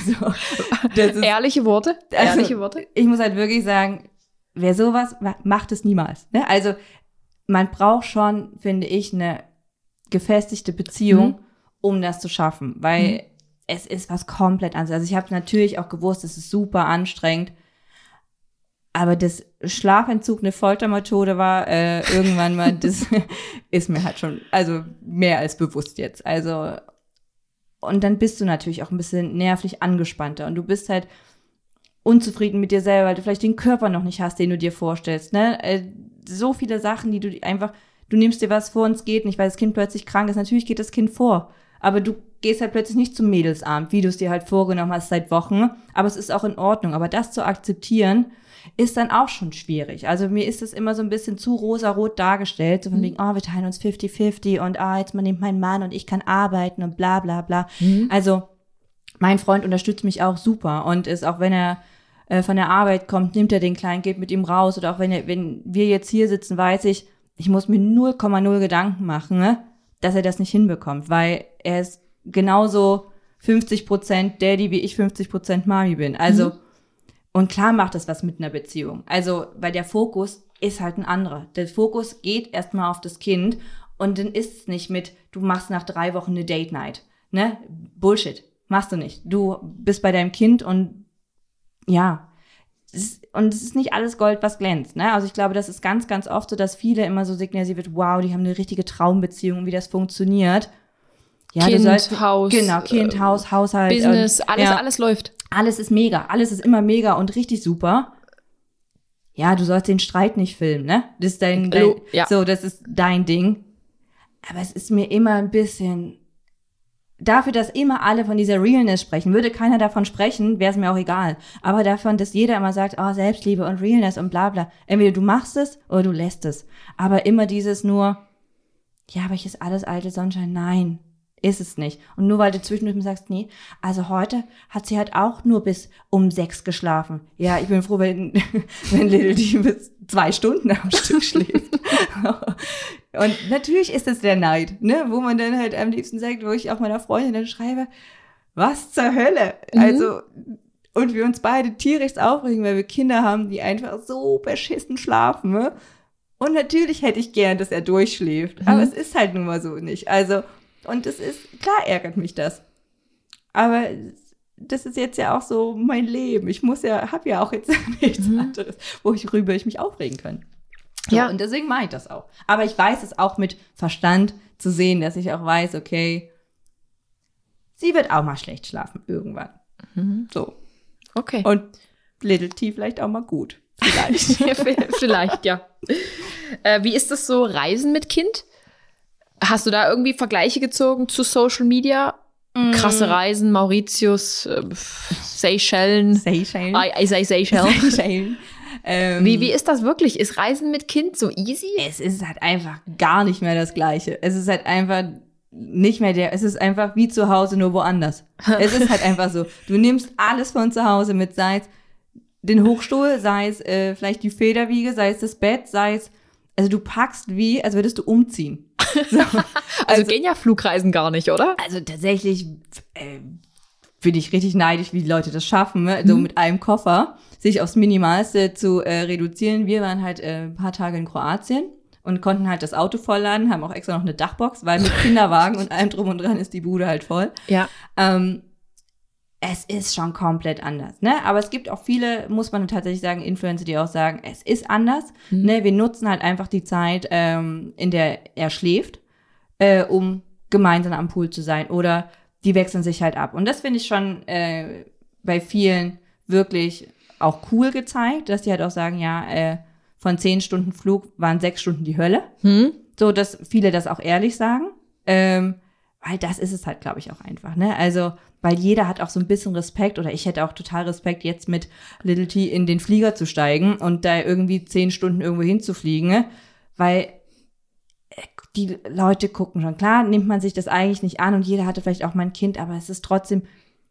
Also, also ist, Ehrliche Worte? Also, Ehrliche Worte? Ich muss halt wirklich sagen, wer sowas ma- macht es niemals. Ne? Also man braucht schon, finde ich, eine gefestigte Beziehung, Mhm. um das zu schaffen, weil es ist was komplett anderes. Also ich habe natürlich auch gewusst, es ist super anstrengend, aber das Schlafentzug eine Foltermethode war äh, irgendwann mal, das ist mir halt schon, also mehr als bewusst jetzt. Also und dann bist du natürlich auch ein bisschen nervlich angespannter und du bist halt unzufrieden mit dir selber, weil du vielleicht den Körper noch nicht hast, den du dir vorstellst. Ne? Äh, so viele Sachen, die du einfach, du nimmst dir was vor und es geht nicht, weil das Kind plötzlich krank ist. Natürlich geht das Kind vor, aber du gehst halt plötzlich nicht zum Mädelsabend, wie du es dir halt vorgenommen hast seit Wochen. Aber es ist auch in Ordnung. Aber das zu akzeptieren, ist dann auch schon schwierig. Also mir ist das immer so ein bisschen zu rosarot dargestellt, so von wegen, oh, wir teilen uns 50-50 und ah, jetzt man nimmt meinen Mann und ich kann arbeiten und bla bla bla. Also mein Freund unterstützt mich auch super und ist auch wenn er äh, von der Arbeit kommt, nimmt er den Kleinen, geht mit ihm raus oder auch wenn er, wenn wir jetzt hier sitzen, weiß ich, ich muss mir 0,0 Gedanken machen, ne, dass er das nicht hinbekommt, weil er ist genauso 50 Prozent Daddy wie ich 50 Prozent Mami bin. Also und klar macht das was mit einer Beziehung. Also, weil der Fokus ist halt ein anderer. Der Fokus geht erstmal auf das Kind und dann ist es nicht mit, du machst nach drei Wochen eine Date Night. Ne? Bullshit. Machst du nicht. Du bist bei deinem Kind und ja. Und es ist nicht alles Gold, was glänzt. Ne? Also ich glaube, das ist ganz, ganz oft so, dass viele immer so signalisiert wird, wow, die haben eine richtige Traumbeziehung, wie das funktioniert. Ja, Kind, du sollst, Haus, genau, Kind, äh, Haus, Haushalt. Business, und, alles, ja alles läuft. Alles ist mega, alles ist immer mega und richtig super. Ja, du sollst den Streit nicht filmen, ne? Das ist dein, dein ja. so, das ist dein Ding. Aber es ist mir immer ein bisschen dafür, dass immer alle von dieser Realness sprechen, würde keiner davon sprechen, wäre es mir auch egal. Aber davon, dass jeder immer sagt, oh, Selbstliebe und Realness und bla bla. Entweder du machst es oder du lässt es. Aber immer dieses nur, ja, aber ich ist alles alte Sonnenschein. Nein, ist es nicht. Und nur weil du zwischendurch sagst, nee, also heute hat sie halt auch nur bis um sechs geschlafen. Ja, ich bin froh, wenn, wenn Little D bis zwei Stunden am Stück schläft. Und natürlich ist es der Neid, ne, wo man dann halt am liebsten sagt, wo ich auch meiner Freundin dann schreibe, was zur Hölle? Also, und wir uns beide tierisch aufregen, weil wir Kinder haben, die einfach so beschissen schlafen. Ne? Und natürlich hätte ich gern, dass er durchschläft. Mhm. Aber es ist halt nun mal so nicht. Also, und es ist, klar ärgert mich das. Aber das ist jetzt ja auch so mein Leben. Ich muss ja, habe ja auch jetzt nichts mhm. anderes, worüber ich mich aufregen kann. So, ja. Und deswegen mache ich das auch. Aber ich weiß es auch mit Verstand zu sehen, dass ich auch weiß, okay, sie wird auch mal schlecht schlafen irgendwann. Mhm. So. Okay. Und Little T vielleicht auch mal gut. Vielleicht. vielleicht, ja. Äh, wie ist das so, Reisen mit Kind? Hast du da irgendwie Vergleiche gezogen zu Social Media? Mm. Krasse Reisen, Mauritius, äh, Seychellen. Seychellen. I, I say Seychellen. Seychellen. Ähm, wie, wie ist das wirklich? Ist Reisen mit Kind so easy? Es ist halt einfach gar nicht mehr das Gleiche. Es ist halt einfach nicht mehr der, es ist einfach wie zu Hause, nur woanders. es ist halt einfach so. Du nimmst alles von zu Hause mit, sei es den Hochstuhl, sei es äh, vielleicht die Federwiege, sei es das Bett, sei es, also du packst wie, als würdest du umziehen. So. also, also gehen ja Flugreisen gar nicht, oder? Also tatsächlich äh, bin ich richtig neidisch, wie die Leute das schaffen, ne? so mhm. mit einem Koffer sich aufs Minimalste zu äh, reduzieren. Wir waren halt äh, ein paar Tage in Kroatien und konnten halt das Auto vollladen, haben auch extra noch eine Dachbox, weil mit Kinderwagen und allem drum und dran ist die Bude halt voll. Ja. Ähm, es ist schon komplett anders, ne? Aber es gibt auch viele, muss man tatsächlich sagen, Influencer, die auch sagen, es ist anders, mhm. ne? Wir nutzen halt einfach die Zeit, ähm, in der er schläft, äh, um gemeinsam am Pool zu sein oder die wechseln sich halt ab. Und das finde ich schon äh, bei vielen wirklich auch cool gezeigt, dass die halt auch sagen, ja, äh, von zehn Stunden Flug waren sechs Stunden die Hölle. Hm? So, dass viele das auch ehrlich sagen. Ähm, weil das ist es halt, glaube ich, auch einfach. Ne? Also, weil jeder hat auch so ein bisschen Respekt oder ich hätte auch total Respekt, jetzt mit Little T in den Flieger zu steigen und da irgendwie zehn Stunden irgendwo hinzufliegen, ne? weil äh, die Leute gucken schon. Klar nimmt man sich das eigentlich nicht an und jeder hatte vielleicht auch mal ein Kind, aber es ist trotzdem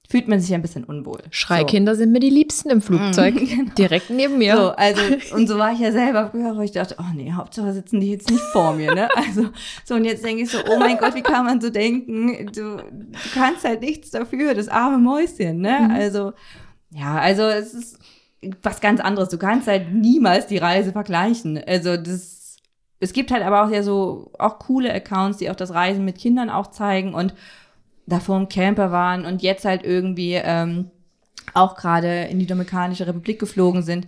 fühlt man sich ein bisschen unwohl. Schreikinder so. sind mir die Liebsten im Flugzeug. Mhm, genau. Direkt neben mir. So, also, und so war ich ja selber früher, wo ich dachte, oh nee, Hauptsache sitzen die jetzt nicht vor mir, ne? Also, so, und jetzt denke ich so, oh mein Gott, wie kann man so denken? Du, du kannst halt nichts dafür, das arme Mäuschen, ne? Mhm. Also, ja, also, es ist was ganz anderes. Du kannst halt niemals die Reise vergleichen. Also, das, es gibt halt aber auch ja so, auch coole Accounts, die auch das Reisen mit Kindern auch zeigen und, davor im Camper waren und jetzt halt irgendwie ähm, auch gerade in die Dominikanische Republik geflogen sind.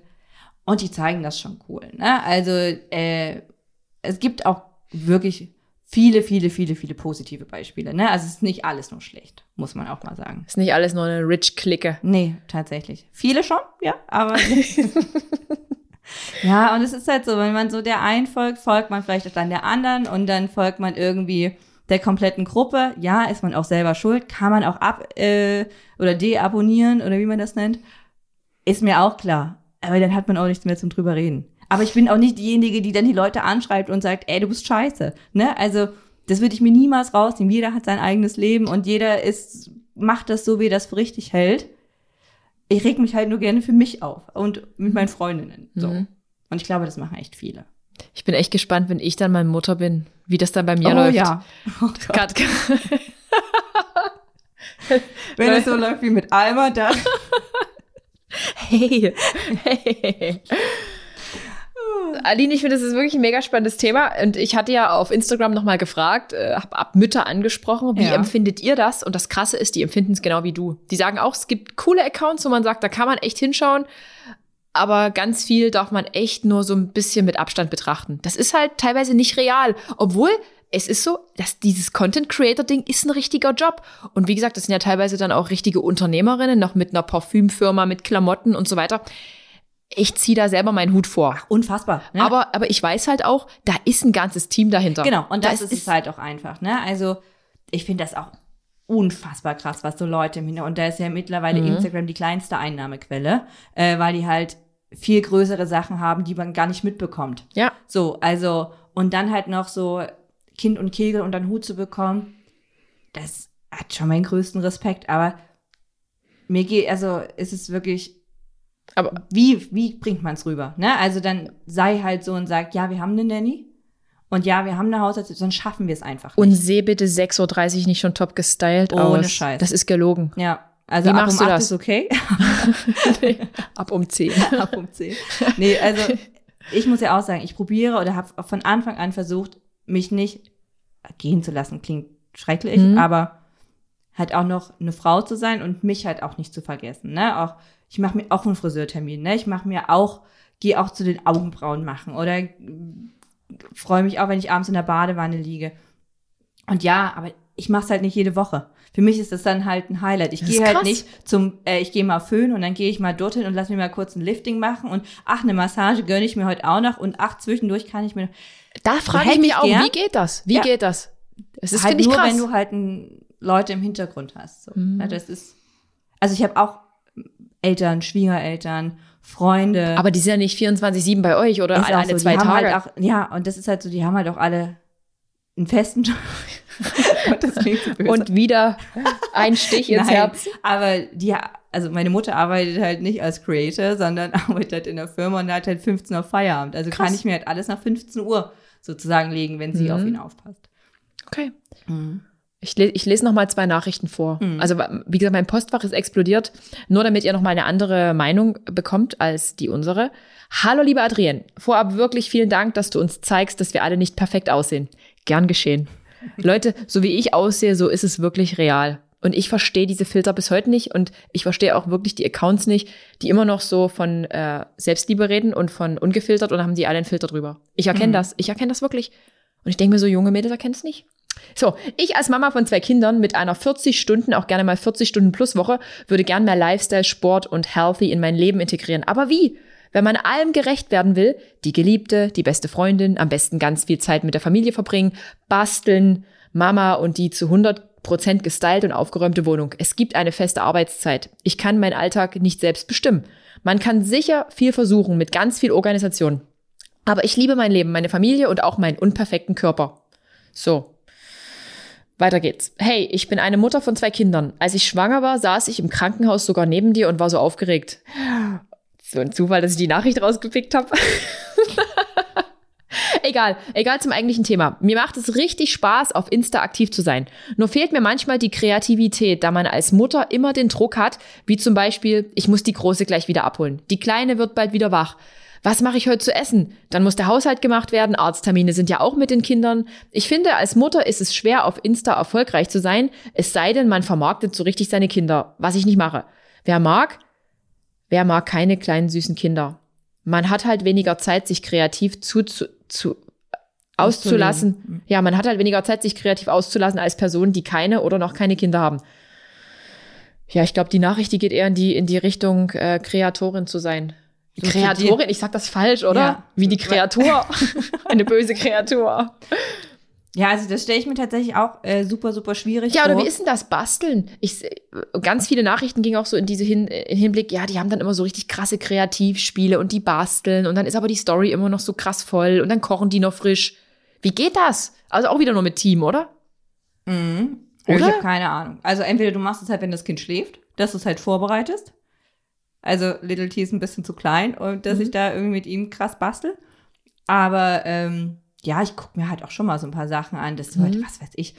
Und die zeigen das schon cool. Ne? Also äh, es gibt auch wirklich viele, viele, viele, viele positive Beispiele. Ne? Also es ist nicht alles nur schlecht, muss man auch mal sagen. Es ist nicht alles nur eine Rich-Clique. Nee, tatsächlich. Viele schon, ja, aber. ja, und es ist halt so, wenn man so der einen folgt, folgt man vielleicht auch dann der anderen und dann folgt man irgendwie der kompletten Gruppe. Ja, ist man auch selber schuld, kann man auch ab äh, oder deabonnieren oder wie man das nennt. Ist mir auch klar. Aber dann hat man auch nichts mehr zum drüber reden. Aber ich bin auch nicht diejenige, die dann die Leute anschreibt und sagt, ey, du bist scheiße. Ne? Also, das würde ich mir niemals rausnehmen. Jeder hat sein eigenes Leben und jeder ist, macht das so, wie er das für richtig hält. Ich reg mich halt nur gerne für mich auf und mit meinen Freundinnen. So. Mhm. Und ich glaube, das machen echt viele. Ich bin echt gespannt, wenn ich dann meine Mutter bin, wie das dann bei mir oh, läuft. Ja. Oh ja. wenn es so läuft wie mit Alma, dann. hey, hey. Aline, ich finde, das ist wirklich ein mega spannendes Thema. Und ich hatte ja auf Instagram nochmal gefragt, äh, habe ab Mütter angesprochen, wie ja. empfindet ihr das? Und das Krasse ist, die empfinden es genau wie du. Die sagen auch, es gibt coole Accounts, wo man sagt, da kann man echt hinschauen aber ganz viel darf man echt nur so ein bisschen mit Abstand betrachten. Das ist halt teilweise nicht real, obwohl es ist so, dass dieses Content Creator Ding ist ein richtiger Job. Und wie gesagt, das sind ja teilweise dann auch richtige Unternehmerinnen, noch mit einer Parfümfirma, mit Klamotten und so weiter. Ich ziehe da selber meinen Hut vor. Ach, unfassbar. Ne? Aber, aber ich weiß halt auch, da ist ein ganzes Team dahinter. Genau, und das, das ist es halt auch einfach. Ne? Also ich finde das auch unfassbar krass, was so Leute im Und da ist ja mittlerweile mhm. Instagram die kleinste Einnahmequelle, äh, weil die halt viel größere Sachen haben, die man gar nicht mitbekommt. Ja. So, also, und dann halt noch so Kind und Kegel unter den Hut zu bekommen, das hat schon meinen größten Respekt. Aber mir geht, also ist es wirklich, aber wie, wie bringt man es rüber? Ne? Also dann sei halt so und sag, ja, wir haben eine Nanny. Und ja, wir haben eine Haushaltshilfe, dann schaffen wir es einfach nicht. Und seh bitte 6.30 Uhr nicht schon top gestylt Ohne aus. Ohne Scheiß. Das ist gelogen. Ja. Also Wie ab machst um du 8 das? ist okay. Ab um 10. ab um 10. Nee, also ich muss ja auch sagen, ich probiere oder habe von Anfang an versucht, mich nicht gehen zu lassen. Klingt schrecklich, Mhm. aber halt auch noch eine Frau zu sein und mich halt auch nicht zu vergessen. Ne? Auch, ich mache mir auch einen Friseurtermin. Ne? Ich mache mir auch, gehe auch zu den Augenbrauen machen oder freue mich auch, wenn ich abends in der Badewanne liege. Und ja, aber ich mache es halt nicht jede Woche. Für mich ist das dann halt ein Highlight. Ich gehe halt krass. nicht zum, äh, ich gehe mal föhnen und dann gehe ich mal dorthin und lass mir mal kurz ein Lifting machen und ach, eine Massage gönne ich mir heute auch noch und ach, zwischendurch kann ich mir Da frage ich mich ich auch, gern. wie geht das? Wie Ja. geht das? Es ist, halt nur, krass. wenn du halt ein, Leute im Hintergrund hast. So. Mhm. Ja, das ist, also ich habe auch Eltern, Schwiegereltern, Freunde. aber die sind ja nicht 24-7 bei euch oder alle, alle so, zwei haben Tage. Halt auch, ja, und das ist halt so, die haben halt auch alle einen festen Job. Gott, das klingt so böse. Und wieder ein Stich ins Nein, Herz. Aber die, also meine Mutter arbeitet halt nicht als Creator, sondern arbeitet halt in der Firma und hat halt 15 Uhr Feierabend. Also Krass. kann ich mir halt alles nach 15 Uhr sozusagen legen, wenn sie Mhm. auf ihn aufpasst. Okay. Ich, le ich lese noch mal zwei Nachrichten vor. Mhm. Also wie gesagt, mein Postfach ist explodiert, nur damit ihr noch mal eine andere Meinung bekommt als die unsere. Hallo liebe Adrienne, vorab wirklich vielen Dank, dass du uns zeigst, dass wir alle nicht perfekt aussehen. Gern geschehen. Leute, so wie ich aussehe, so ist es wirklich real. Und ich verstehe diese Filter bis heute nicht und ich verstehe auch wirklich die Accounts nicht, die immer noch so von äh, Selbstliebe reden und von ungefiltert und haben die alle einen Filter drüber. Ich erkenne Mhm. das, ich erkenne das wirklich. Und ich denke mir so, junge Mädels erkennen es nicht. So, ich als Mama von zwei Kindern mit einer 40 Stunden, auch gerne mal 40 Stunden plus Woche, würde gern mehr Lifestyle, Sport und Healthy in mein Leben integrieren. Aber wie? Wenn man allem gerecht werden will, die Geliebte, die beste Freundin, am besten ganz viel Zeit mit der Familie verbringen, basteln, Mama und die zu 100% gestylt und aufgeräumte Wohnung. Es gibt eine feste Arbeitszeit. Ich kann meinen Alltag nicht selbst bestimmen. Man kann sicher viel versuchen mit ganz viel Organisation. Aber ich liebe mein Leben, meine Familie und auch meinen unperfekten Körper. So, weiter geht's. Hey, ich bin eine Mutter von zwei Kindern. Als ich schwanger war, saß ich im Krankenhaus sogar neben dir und war so aufgeregt. So ein Zufall, dass ich die Nachricht rausgepickt habe. egal, egal zum eigentlichen Thema. Mir macht es richtig Spaß, auf Insta aktiv zu sein. Nur fehlt mir manchmal die Kreativität, da man als Mutter immer den Druck hat, wie zum Beispiel, ich muss die Große gleich wieder abholen. Die Kleine wird bald wieder wach. Was mache ich heute zu essen? Dann muss der Haushalt gemacht werden. Arzttermine sind ja auch mit den Kindern. Ich finde, als Mutter ist es schwer, auf Insta erfolgreich zu sein, es sei denn, man vermarktet so richtig seine Kinder, was ich nicht mache. Wer mag, wer mag keine kleinen süßen Kinder? Man hat halt weniger Zeit, sich kreativ zu, zu, zu auszulassen. Ja, man hat halt weniger Zeit, sich kreativ auszulassen als Personen, die keine oder noch keine Kinder haben. Ja, ich glaube, die Nachricht, die geht eher in die, in die Richtung, äh, Kreatorin zu sein. So Kreatorin, ich sag das falsch, oder? Ja. Wie die Kreatur. Eine böse Kreatur. Ja, also das stelle ich mir tatsächlich auch äh, super, super schwierig Ja, vor. oder wie ist denn das Basteln? Ich, ganz viele Nachrichten gingen auch so in diese Hin in Hinblick, ja, die haben dann immer so richtig krasse Kreativspiele und die basteln und dann ist aber die Story immer noch so krass voll und dann kochen die noch frisch. Wie geht das? Also auch wieder nur mit Team, oder? Mhm. Oder? Ich habe keine Ahnung. Also entweder du machst es halt, wenn das Kind schläft, dass du es halt vorbereitest. Also Little T ist ein bisschen zu klein und dass Mhm. ich da irgendwie mit ihm krass bastel. Aber ähm, ja, ich gucke mir halt auch schon mal so ein paar Sachen an, dass du halt, Mhm. was weiß ich,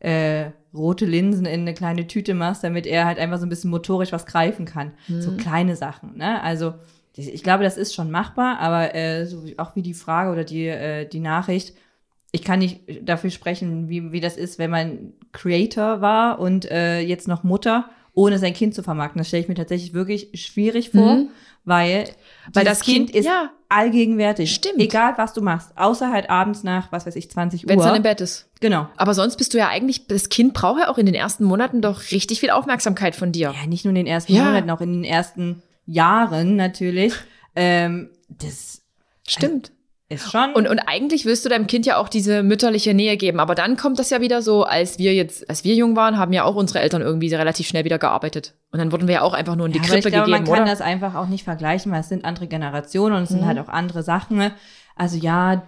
äh, rote Linsen in eine kleine Tüte machst, damit er halt einfach so ein bisschen motorisch was greifen kann. So Mhm. kleine Sachen, ne? Also ich glaube, das ist schon machbar, aber äh, so wie, auch wie die Frage oder die, äh, die Nachricht, ich kann nicht dafür sprechen, wie, wie das ist, wenn man Creator war und äh, jetzt noch Mutter, ohne sein Kind zu vermarkten. Das stelle ich mir tatsächlich wirklich schwierig vor, Mhm. Weil, Weil das Kind- ist ja. allgegenwärtig. Stimmt. Egal, was du machst. Außer halt abends nach, was weiß ich, 20 Wenn es Uhr. dann im Bett ist. Genau. Aber sonst bist du ja eigentlich, das Kind braucht ja auch in den ersten Monaten doch richtig viel Aufmerksamkeit von dir. Ja, nicht nur in den ersten Ja. Monaten, auch in den ersten Jahren natürlich. ähm, das Stimmt. Ist schon. Und, und eigentlich willst du deinem Kind ja auch diese mütterliche Nähe geben. Aber dann kommt das ja wieder so, als wir jetzt, als wir jung waren, haben ja auch unsere Eltern irgendwie relativ schnell wieder gearbeitet. Und dann wurden wir ja auch einfach nur in die Ja, aber Krippe ich glaube, gegeben, man kann oder? das einfach auch nicht vergleichen, weil es sind andere Generationen und es sind Mhm. halt auch andere Sachen. ne? Also ja,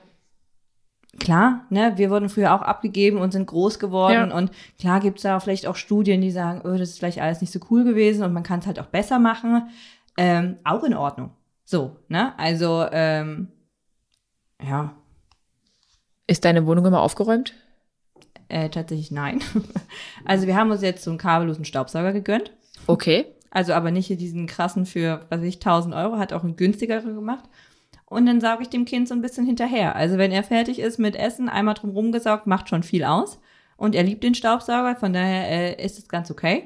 klar, ne, wir wurden früher auch abgegeben und sind groß geworden Ja. und klar gibt's da vielleicht auch Studien, die sagen, oh, das ist vielleicht alles nicht so cool gewesen und man kann es halt auch besser machen. Ähm, auch in Ordnung. So, ne? Also, ähm, ja, Ist deine Wohnung immer aufgeräumt? äh, tatsächlich nein. Also wir haben uns jetzt so einen kabellosen Staubsauger gegönnt. Okay. Also aber nicht hier diesen krassen für, was weiß ich, 1000 Euro, hat auch einen günstigeren gemacht. Und dann sauge ich dem Kind so ein bisschen hinterher. Also wenn er fertig ist mit Essen, einmal drum rumgesaugt, macht schon viel aus. Und er liebt den Staubsauger, von daher äh, ist es ganz okay.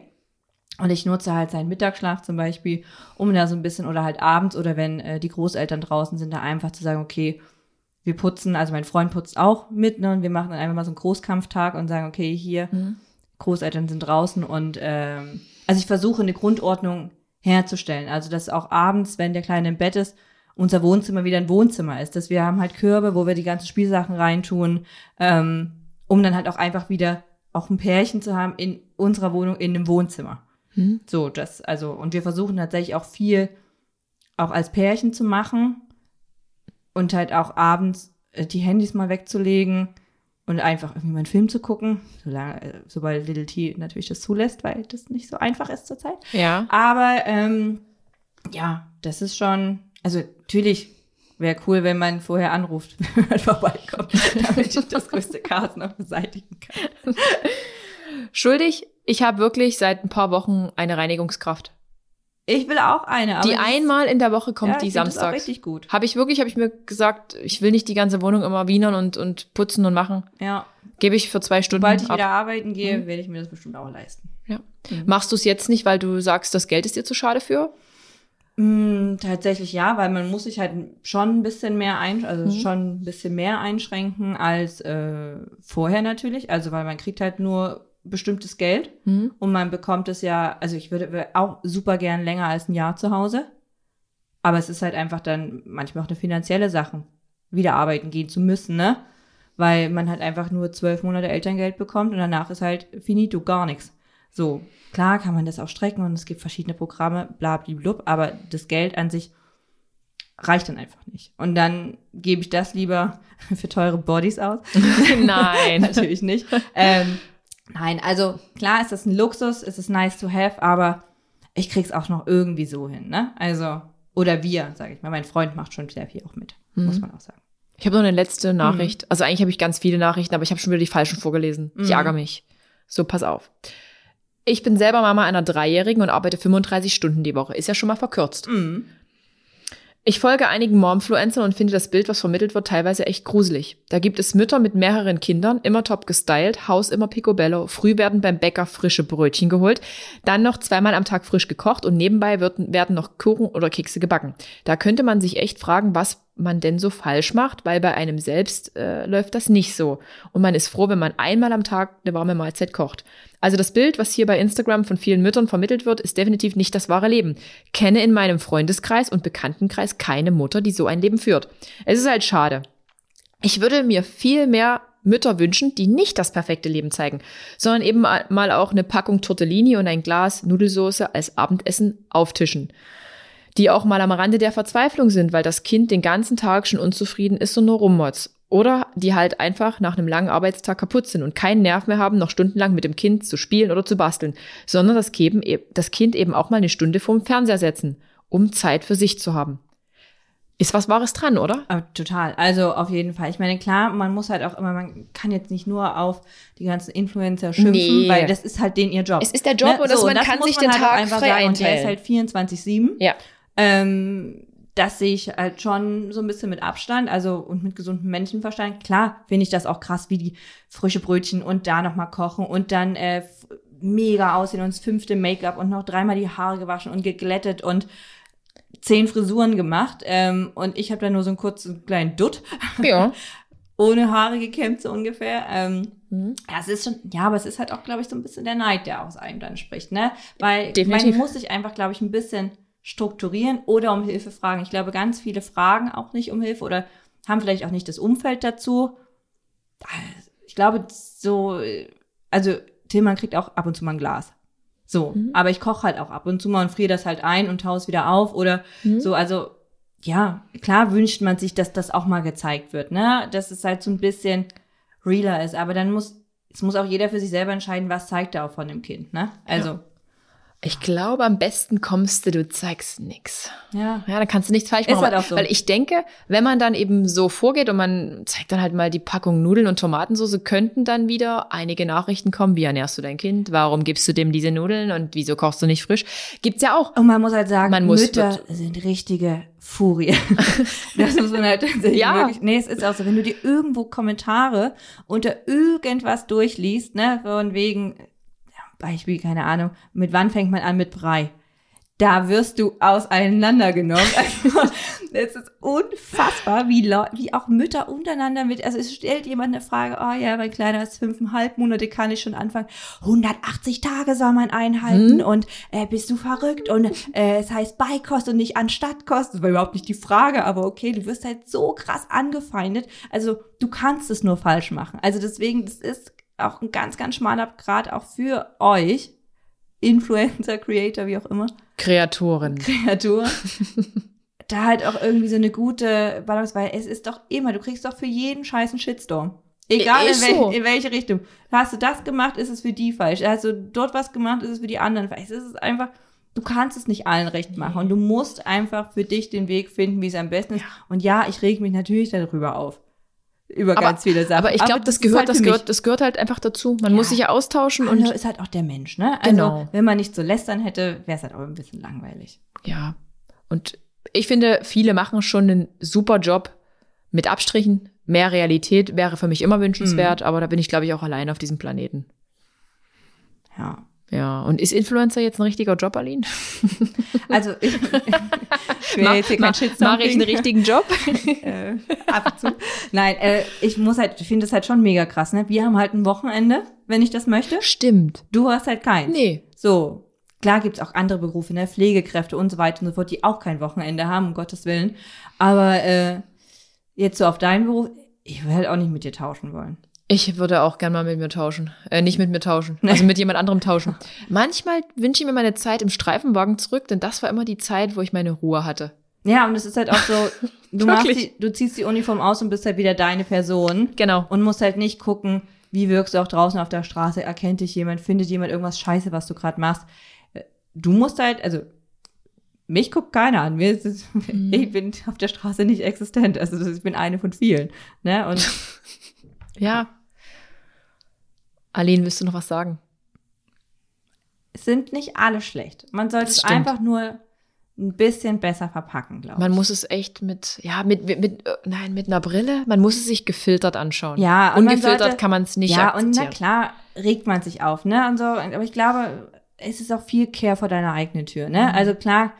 Und ich nutze halt seinen Mittagsschlaf zum Beispiel, um da so ein bisschen oder halt abends oder wenn äh, die Großeltern draußen sind, da einfach zu sagen, okay, wir putzen, also mein Freund putzt auch mit, ne, und wir machen dann einfach mal so einen Großkampftag und sagen, okay, hier, mhm. Großeltern sind draußen und ähm, also ich versuche eine Grundordnung herzustellen. Also dass auch abends, wenn der Kleine im Bett ist, unser Wohnzimmer wieder ein Wohnzimmer ist. Dass wir haben halt Körbe, wo wir die ganzen Spielsachen reintun, ähm, um dann halt auch einfach wieder auch ein Pärchen zu haben in unserer Wohnung in einem Wohnzimmer. Mhm. So, das, also, und wir versuchen tatsächlich auch viel auch als Pärchen zu machen und halt auch abends äh, die Handys mal wegzulegen und einfach irgendwie mal einen Film zu gucken, solange, äh, sobald Little T natürlich das zulässt, weil das nicht so einfach ist zurzeit. Ja. Aber ähm, ja, das ist schon, also natürlich wäre cool, wenn man vorher anruft, wenn man vorbeikommt, damit ich das größte Chaos noch beseitigen kann. Schuldig, ich habe wirklich seit ein paar Wochen eine Reinigungskraft. Ich will auch eine. die einmal in der Woche kommt, ja, die samstags. Das richtig gut. Habe ich wirklich, habe ich mir gesagt, ich will nicht die ganze Wohnung immer wienern und, und putzen und machen. Ja. Gebe ich für zwei Stunden. Sobald ich ab. wieder arbeiten gehe, mhm. werde ich mir das bestimmt auch leisten. Ja. Mhm. Machst du es jetzt nicht, weil du sagst, das Geld ist dir zu schade für? Mm, tatsächlich ja, weil man muss sich halt schon ein bisschen mehr ein, also mhm. schon ein bisschen mehr einschränken als äh, vorher natürlich. Also weil man kriegt halt nur bestimmtes Geld mhm. und man bekommt es ja, also ich würde auch super gern länger als ein Jahr zu Hause. Aber es ist halt einfach dann manchmal auch eine finanzielle Sache, wieder arbeiten gehen zu müssen, ne? Weil man halt einfach nur zwölf Monate Elterngeld bekommt und danach ist halt finito, gar nichts. So, klar kann man das auch strecken und es gibt verschiedene Programme, bla, blub, aber das Geld an sich reicht dann einfach nicht. Und dann gebe ich das lieber für teure Bodies aus. Nein. Natürlich nicht. Ähm, Nein, also klar ist das ein Luxus, es ist nice to have, aber ich krieg's auch noch irgendwie so hin, ne? Also, oder wir, sage ich mal. Mein Freund macht schon sehr viel auch mit, mhm. muss man auch sagen. Ich habe noch eine letzte Nachricht. Mhm. Also eigentlich habe ich ganz viele Nachrichten, aber ich habe schon wieder die falschen vorgelesen. Ich mhm. ärgere mich. So, pass auf. Ich bin selber Mama einer Dreijährigen und arbeite 35 Stunden die Woche. Ist ja schon mal verkürzt. Mhm. Ich folge einigen Momfluencern und finde das Bild, was vermittelt wird, teilweise echt gruselig. Da gibt es Mütter mit mehreren Kindern, immer top gestylt, Haus immer picobello, früh werden beim Bäcker frische Brötchen geholt, dann noch zweimal am Tag frisch gekocht und nebenbei wird, werden noch Kuchen oder Kekse gebacken. Da könnte man sich echt fragen, was man denn so falsch macht, weil bei einem selbst äh, läuft das nicht so. Und man ist froh, wenn man einmal am Tag eine warme Mahlzeit kocht. Also das Bild, was hier bei Instagram von vielen Müttern vermittelt wird, ist definitiv nicht das wahre Leben. Kenne in meinem Freundeskreis und Bekanntenkreis keine Mutter, die so ein Leben führt. Es ist halt schade. Ich würde mir viel mehr Mütter wünschen, die nicht das perfekte Leben zeigen, sondern eben mal auch eine Packung Tortellini und ein Glas Nudelsoße als Abendessen auftischen die auch mal am Rande der Verzweiflung sind, weil das Kind den ganzen Tag schon unzufrieden ist und nur rummotzt. Oder die halt einfach nach einem langen Arbeitstag kaputt sind und keinen Nerv mehr haben, noch stundenlang mit dem Kind zu spielen oder zu basteln, sondern das, e-, das Kind eben auch mal eine Stunde vorm Fernseher setzen, um Zeit für sich zu haben. Ist was Wahres dran, oder? Oh, total. Also auf jeden Fall. Ich meine, klar, man muss halt auch immer, man kann jetzt nicht nur auf die ganzen Influencer schimpfen, nee. weil das ist halt den ihr Job. Es ist der Job ne? und so, man kann sich man den halt Tag einfach frei sagen, einteilen. Und der ist halt 24-7. Ja. Ähm, das sehe ich halt schon so ein bisschen mit Abstand, also und mit gesundem Menschenverstand. Klar finde ich das auch krass, wie die frische Brötchen und da nochmal kochen und dann äh, mega aussehen und das fünfte Make-up und noch dreimal die Haare gewaschen und geglättet und zehn Frisuren gemacht. Ähm, und ich habe da nur so einen kurzen kleinen Dutt. Ja. Ohne Haare gekämmt so ungefähr. Ähm, mhm. Ja, es ist schon, ja, aber es ist halt auch, glaube ich, so ein bisschen der Neid, der aus einem dann spricht, ne? Weil Definitiv. man muss sich einfach, glaube ich, ein bisschen strukturieren oder um Hilfe fragen. Ich glaube, ganz viele fragen auch nicht um Hilfe oder haben vielleicht auch nicht das Umfeld dazu. Ich glaube, so, also Tillmann kriegt auch ab und zu mal ein Glas. So, mhm. aber ich koche halt auch ab und zu mal und friere das halt ein und taue es wieder auf oder mhm. so, also ja, klar wünscht man sich, dass das auch mal gezeigt wird, ne? Dass es halt so ein bisschen realer ist, aber dann muss es muss auch jeder für sich selber entscheiden, was zeigt er auch von dem Kind, ne? Also ja. Ich glaube, am besten kommst du, du zeigst nix. Ja. Ja, dann kannst du nichts falsch Ist machen. halt auch so. Weil ich denke, wenn man dann eben so vorgeht und man zeigt dann halt mal die Packung Nudeln und Tomatensauce, könnten dann wieder einige Nachrichten kommen. Wie ernährst du dein Kind? Warum gibst du dem diese Nudeln? Und wieso kochst du nicht frisch? Gibt's ja auch. Und man muss halt sagen, Man muss Mütter sind richtige Furie. das muss man halt tatsächlich Ja. wirklich. Nee, es ist auch so, wenn du dir irgendwo Kommentare unter irgendwas durchliest, ne, von wegen, Beispiel, keine Ahnung, mit wann fängt man an mit Brei? Da wirst du auseinandergenommen. Also, es ist unfassbar, wie, wie auch Mütter untereinander mit, also es stellt jemand eine Frage, oh ja, mein Kleiner ist fünfeinhalb Monate, kann ich schon anfangen. 180 Tage soll man einhalten und äh, bist du verrückt und äh, es heißt Beikost und nicht Anstattkost. Das war überhaupt nicht die Frage, aber okay, du wirst halt so krass angefeindet. Also du kannst es nur falsch machen. Also deswegen, das ist auch ein ganz, ganz schmaler Grad auch für euch, Influencer, Creator, wie auch immer. Kreatoren. Kreatur. da halt auch irgendwie so eine gute Balance, weil es ist doch immer, du kriegst doch für jeden Scheiß einen Shitstorm. Egal in, wel so. in welche Richtung. Hast du das gemacht, ist es für die falsch. Hast du dort was gemacht, ist es für die anderen falsch. Es ist einfach, du kannst es nicht allen recht machen und du musst einfach für dich den Weg finden, wie es am besten ist. Und ja, ich reg mich natürlich darüber auf. Über Aber- ganz viele Sachen. Aber ich glaube, das, ist gehört, halt das gehört, das gehört halt einfach dazu. Man Ja. muss sich ja austauschen Und und ist halt auch der Mensch, ne? Also, Genau. wenn man nicht so lästern hätte, wäre es halt auch ein bisschen langweilig. ja. Und ich finde, viele machen schon einen super Job mit Abstrichen. Mehr Realität wäre für mich immer wünschenswert, Mhm. aber da bin ich, glaube ich, auch allein auf diesem Planeten. Ja. Ja. Und ist Influencer jetzt ein richtiger Job, Aline? Also, ich, ich will jetzt hier kein Shitstorm Mache ich einen richtigen Job? äh, ab zu. Nein, äh, ich muss halt, ich finde das halt schon mega krass, ne? Wir haben halt ein Wochenende, wenn ich das möchte. Stimmt. Du hast halt keins. Nee. So. Klar gibt's auch andere Berufe, ne? Pflegekräfte und so weiter und so fort, die auch kein Wochenende haben, um Gottes Willen. Aber äh, jetzt so auf deinen Beruf, ich will halt auch nicht mit dir tauschen wollen. Ich würde auch gern mal mit mir tauschen. Äh, nicht mit mir tauschen. Also mit jemand anderem tauschen. Manchmal wünsche ich mir meine Zeit im Streifenwagen zurück, denn das war immer die Zeit, wo ich meine Ruhe hatte. Ja, und es ist halt auch so, du machst die, du ziehst die Uniform aus und bist halt wieder deine Person. Genau. und musst halt nicht gucken, wie wirkst du auch draußen auf der Straße, erkennt dich jemand, findet jemand irgendwas scheiße, was du gerade machst. Äh, Du musst halt, also mich guckt keiner an. Mir ist es, Ich bin auf der Straße nicht existent. Also ich bin eine von vielen. Ne? Und Ja. Aline, willst du noch was sagen? es sind nicht alle schlecht. Man sollte es einfach nur ein bisschen besser verpacken, glaube ich. Man muss es echt mit, ja, mit, mit, mit äh, nein, mit einer Brille, man muss es sich gefiltert anschauen. Ja, und man Ungefiltert sollte- kann man es nicht ja, und akzeptieren. na klar regt man sich auf, ne? Und so, aber ich glaube, es ist auch viel Care vor deiner eigenen Tür, ne? Mhm. Also klar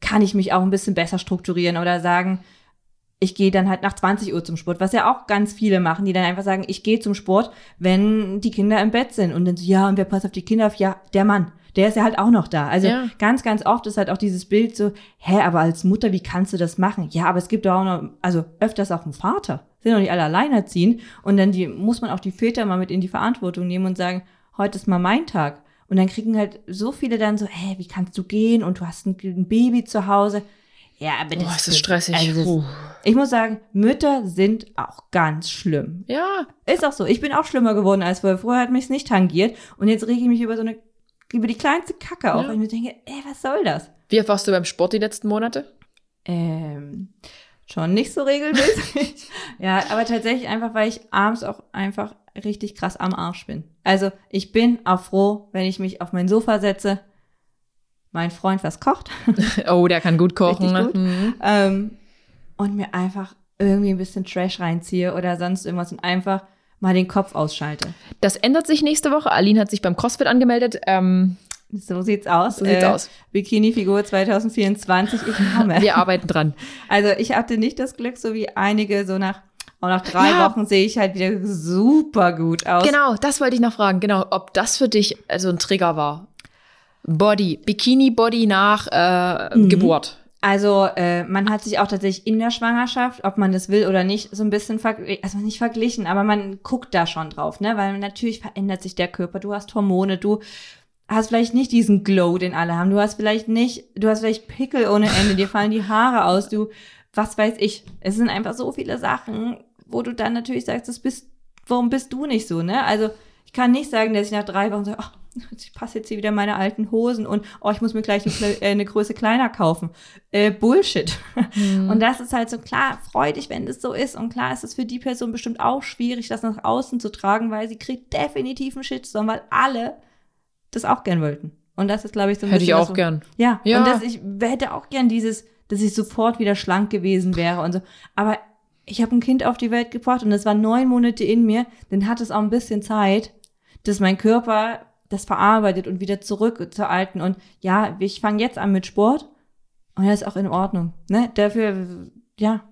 kann ich mich auch ein bisschen besser strukturieren oder sagen, ich gehe dann halt nach 20 Uhr zum Sport, was ja auch ganz viele machen, die dann einfach sagen, ich gehe zum Sport, wenn die Kinder im Bett sind und dann so, ja, und wer passt auf die Kinder auf? Ja, der Mann. Der ist ja halt auch noch da. Also Ja. ganz, ganz oft ist halt auch dieses Bild so, hä, aber als Mutter, wie kannst du das machen? Ja, aber es gibt auch noch, also öfters auch einen Vater. Sind doch nicht alle alleinerziehend. Und dann die, muss man auch die Väter mal mit in die Verantwortung nehmen und sagen, heute ist mal mein Tag. Und dann kriegen halt so viele dann so, hä, wie kannst du gehen? Und du hast ein, ein Baby zu Hause. Ja, aber Boah, ist das stressig. Also das, ich muss sagen, Mütter sind auch ganz schlimm. Ja, Ist auch so. Ich bin auch schlimmer geworden als vorher. Vorher hat mich's nicht tangiert. Und jetzt rege ich mich über so eine, über die kleinste Kacke auf. Ja. Und ich mir denke, ey, was soll das? wie oft warst du beim Sport die letzten Monate? Ähm, schon nicht so regelmäßig. ja, aber tatsächlich einfach, weil ich abends auch einfach richtig krass am Arsch bin. Also ich bin auch froh, wenn ich mich auf mein Sofa setze, mein Freund was kocht Oh, der kann gut kochen. Richtig gut. ne? Mhm. ähm, und mir einfach irgendwie ein bisschen Trash reinziehe oder sonst irgendwas und einfach mal den Kopf ausschalte. Das ändert sich nächste Woche. Aline hat sich beim CrossFit angemeldet. Ähm, So sieht's aus. So sieht's aus. Bikini-Figur 2024, ich komme. wir arbeiten dran. Also ich hatte nicht das Glück, so wie einige, so nach, auch nach drei Ja. Wochen sehe ich halt wieder super gut aus. Genau, das wollte ich noch fragen. Genau, ob das für dich also ein Trigger war. Body, Bikini-Body nach äh, Mhm. Geburt. Also äh, man hat sich auch tatsächlich in der Schwangerschaft, ob man das will oder nicht, so ein bisschen verglichen, also nicht verglichen, aber man guckt da schon drauf, ne? Weil natürlich verändert sich der Körper. Du hast Hormone, du hast vielleicht nicht diesen Glow, den alle haben. Du hast vielleicht nicht, du hast vielleicht Pickel ohne Ende, dir fallen die Haare aus, du, was weiß ich. Es sind einfach so viele Sachen, wo du dann natürlich sagst, das bist, warum bist du nicht so, ne? Also ich kann nicht sagen, dass ich nach drei Wochen sage, ach, ich passe jetzt hier wieder meine alten Hosen und oh, ich muss mir gleich eine, äh, eine Größe kleiner kaufen. Äh, Bullshit. Mhm. Und das ist halt so klar, freudig, wenn das so ist. Und klar ist es für die Person bestimmt auch schwierig, das nach außen zu tragen, weil sie kriegt definitiv einen Shitstorm, weil alle das auch gern wollten. Und das ist, glaube ich, so ein Hätte ich auch so, gern. Ja, ja. Und das, ich hätte auch gern dieses, dass ich sofort wieder schlank gewesen wäre und so. Aber ich habe ein Kind auf die Welt gebracht und es war neun Monate in mir, dann hat es auch ein bisschen Zeit, dass mein Körper das verarbeitet und wieder zurück zur alten. Und ja, ich fange jetzt an mit Sport und das ist auch in Ordnung. Ne? Dafür, ja,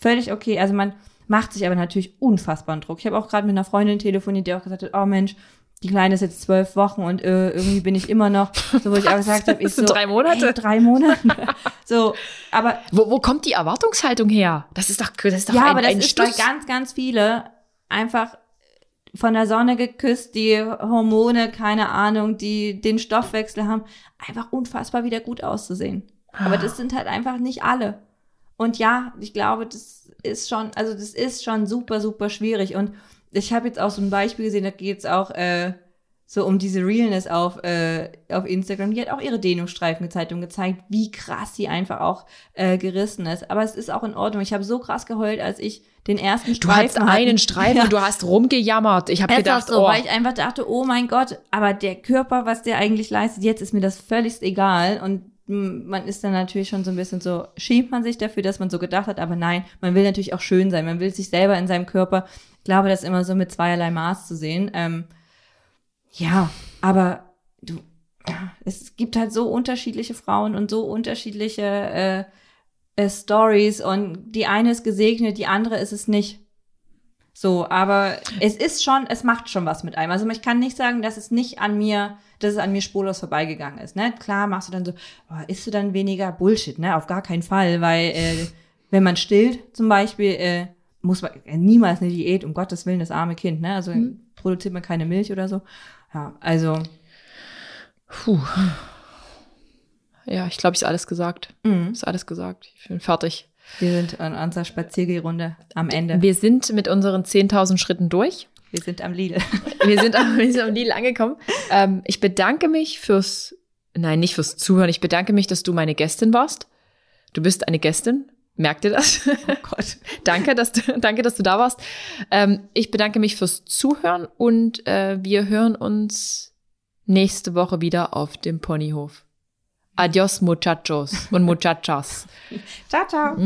völlig okay. Also man macht sich aber natürlich unfassbaren Druck. Ich habe auch gerade mit einer Freundin telefoniert, die auch gesagt hat, oh Mensch, die Kleine ist jetzt zwölf Wochen und äh, irgendwie bin ich immer noch, so wo ich auch gesagt habe, ich so drei Monate, ey, drei Monate, so, aber wo, wo kommt die Erwartungshaltung her? Das ist doch, das ist doch ja, ein, aber das ein ist Stuss. bei ganz, ganz viele einfach von der Sonne geküsst, die Hormone, keine Ahnung, die den Stoffwechsel haben, einfach unfassbar wieder gut auszusehen. Aber das sind halt einfach nicht alle. Und ja, ich glaube, das ist schon, also das ist schon super, super schwierig. Und ich habe jetzt auch so ein Beispiel gesehen, da geht es auch äh, so um diese Realness auf, äh, auf Instagram. Die hat auch ihre Dehnungsstreifen gezeigt und gezeigt, wie krass sie einfach auch äh, gerissen ist. Aber es ist auch in Ordnung. Ich habe so krass geheult, als ich den ersten Streifen. Du hattest einen Streifen, ja. du hast rumgejammert. Ich habe gedacht, so, oh. weil ich einfach dachte, oh mein Gott, aber der Körper, was der eigentlich leistet, jetzt ist mir das völlig egal und man ist dann natürlich schon so ein bisschen so, schämt man sich dafür, dass man so gedacht hat, aber nein, man will natürlich auch schön sein, man will sich selber in seinem Körper, ich glaube, das immer so mit zweierlei Maß zu sehen. Ähm, ja, aber du, ja, es gibt halt so unterschiedliche Frauen und so unterschiedliche äh, äh, Stories und die eine ist gesegnet, die andere ist es nicht. So, aber es ist schon, es macht schon was mit einem. Also ich kann nicht sagen, dass es nicht an mir, dass es an mir spurlos vorbeigegangen ist. Ne? Klar machst du dann so, oh, isst du dann weniger Bullshit, ne? Auf gar keinen Fall, weil äh, wenn man stillt zum Beispiel, äh, muss man äh, niemals eine Diät, um Gottes Willen, das arme Kind, ne? Also mhm. produziert man keine Milch oder so. Ja, also. Puh. Ja, ich glaube, ist alles gesagt. Mhm. Ist alles gesagt. Ich bin fertig. Wir sind an unserer Spaziergehrunde am Ende. Wir sind mit unseren 10.000 Schritten durch. Wir sind am Lidl. wir, sind am, wir sind am Lidl angekommen. Ähm, ich bedanke mich fürs, nein, nicht fürs Zuhören. Ich bedanke mich, dass du meine Gästin warst. Du bist eine Gästin. Merkt ihr das? Oh Gott. danke, dass du, danke, dass du da warst. Ähm, ich bedanke mich fürs Zuhören und äh, wir hören uns nächste Woche wieder auf dem Ponyhof. Adios, muchachos und muchachas. ciao, ciao.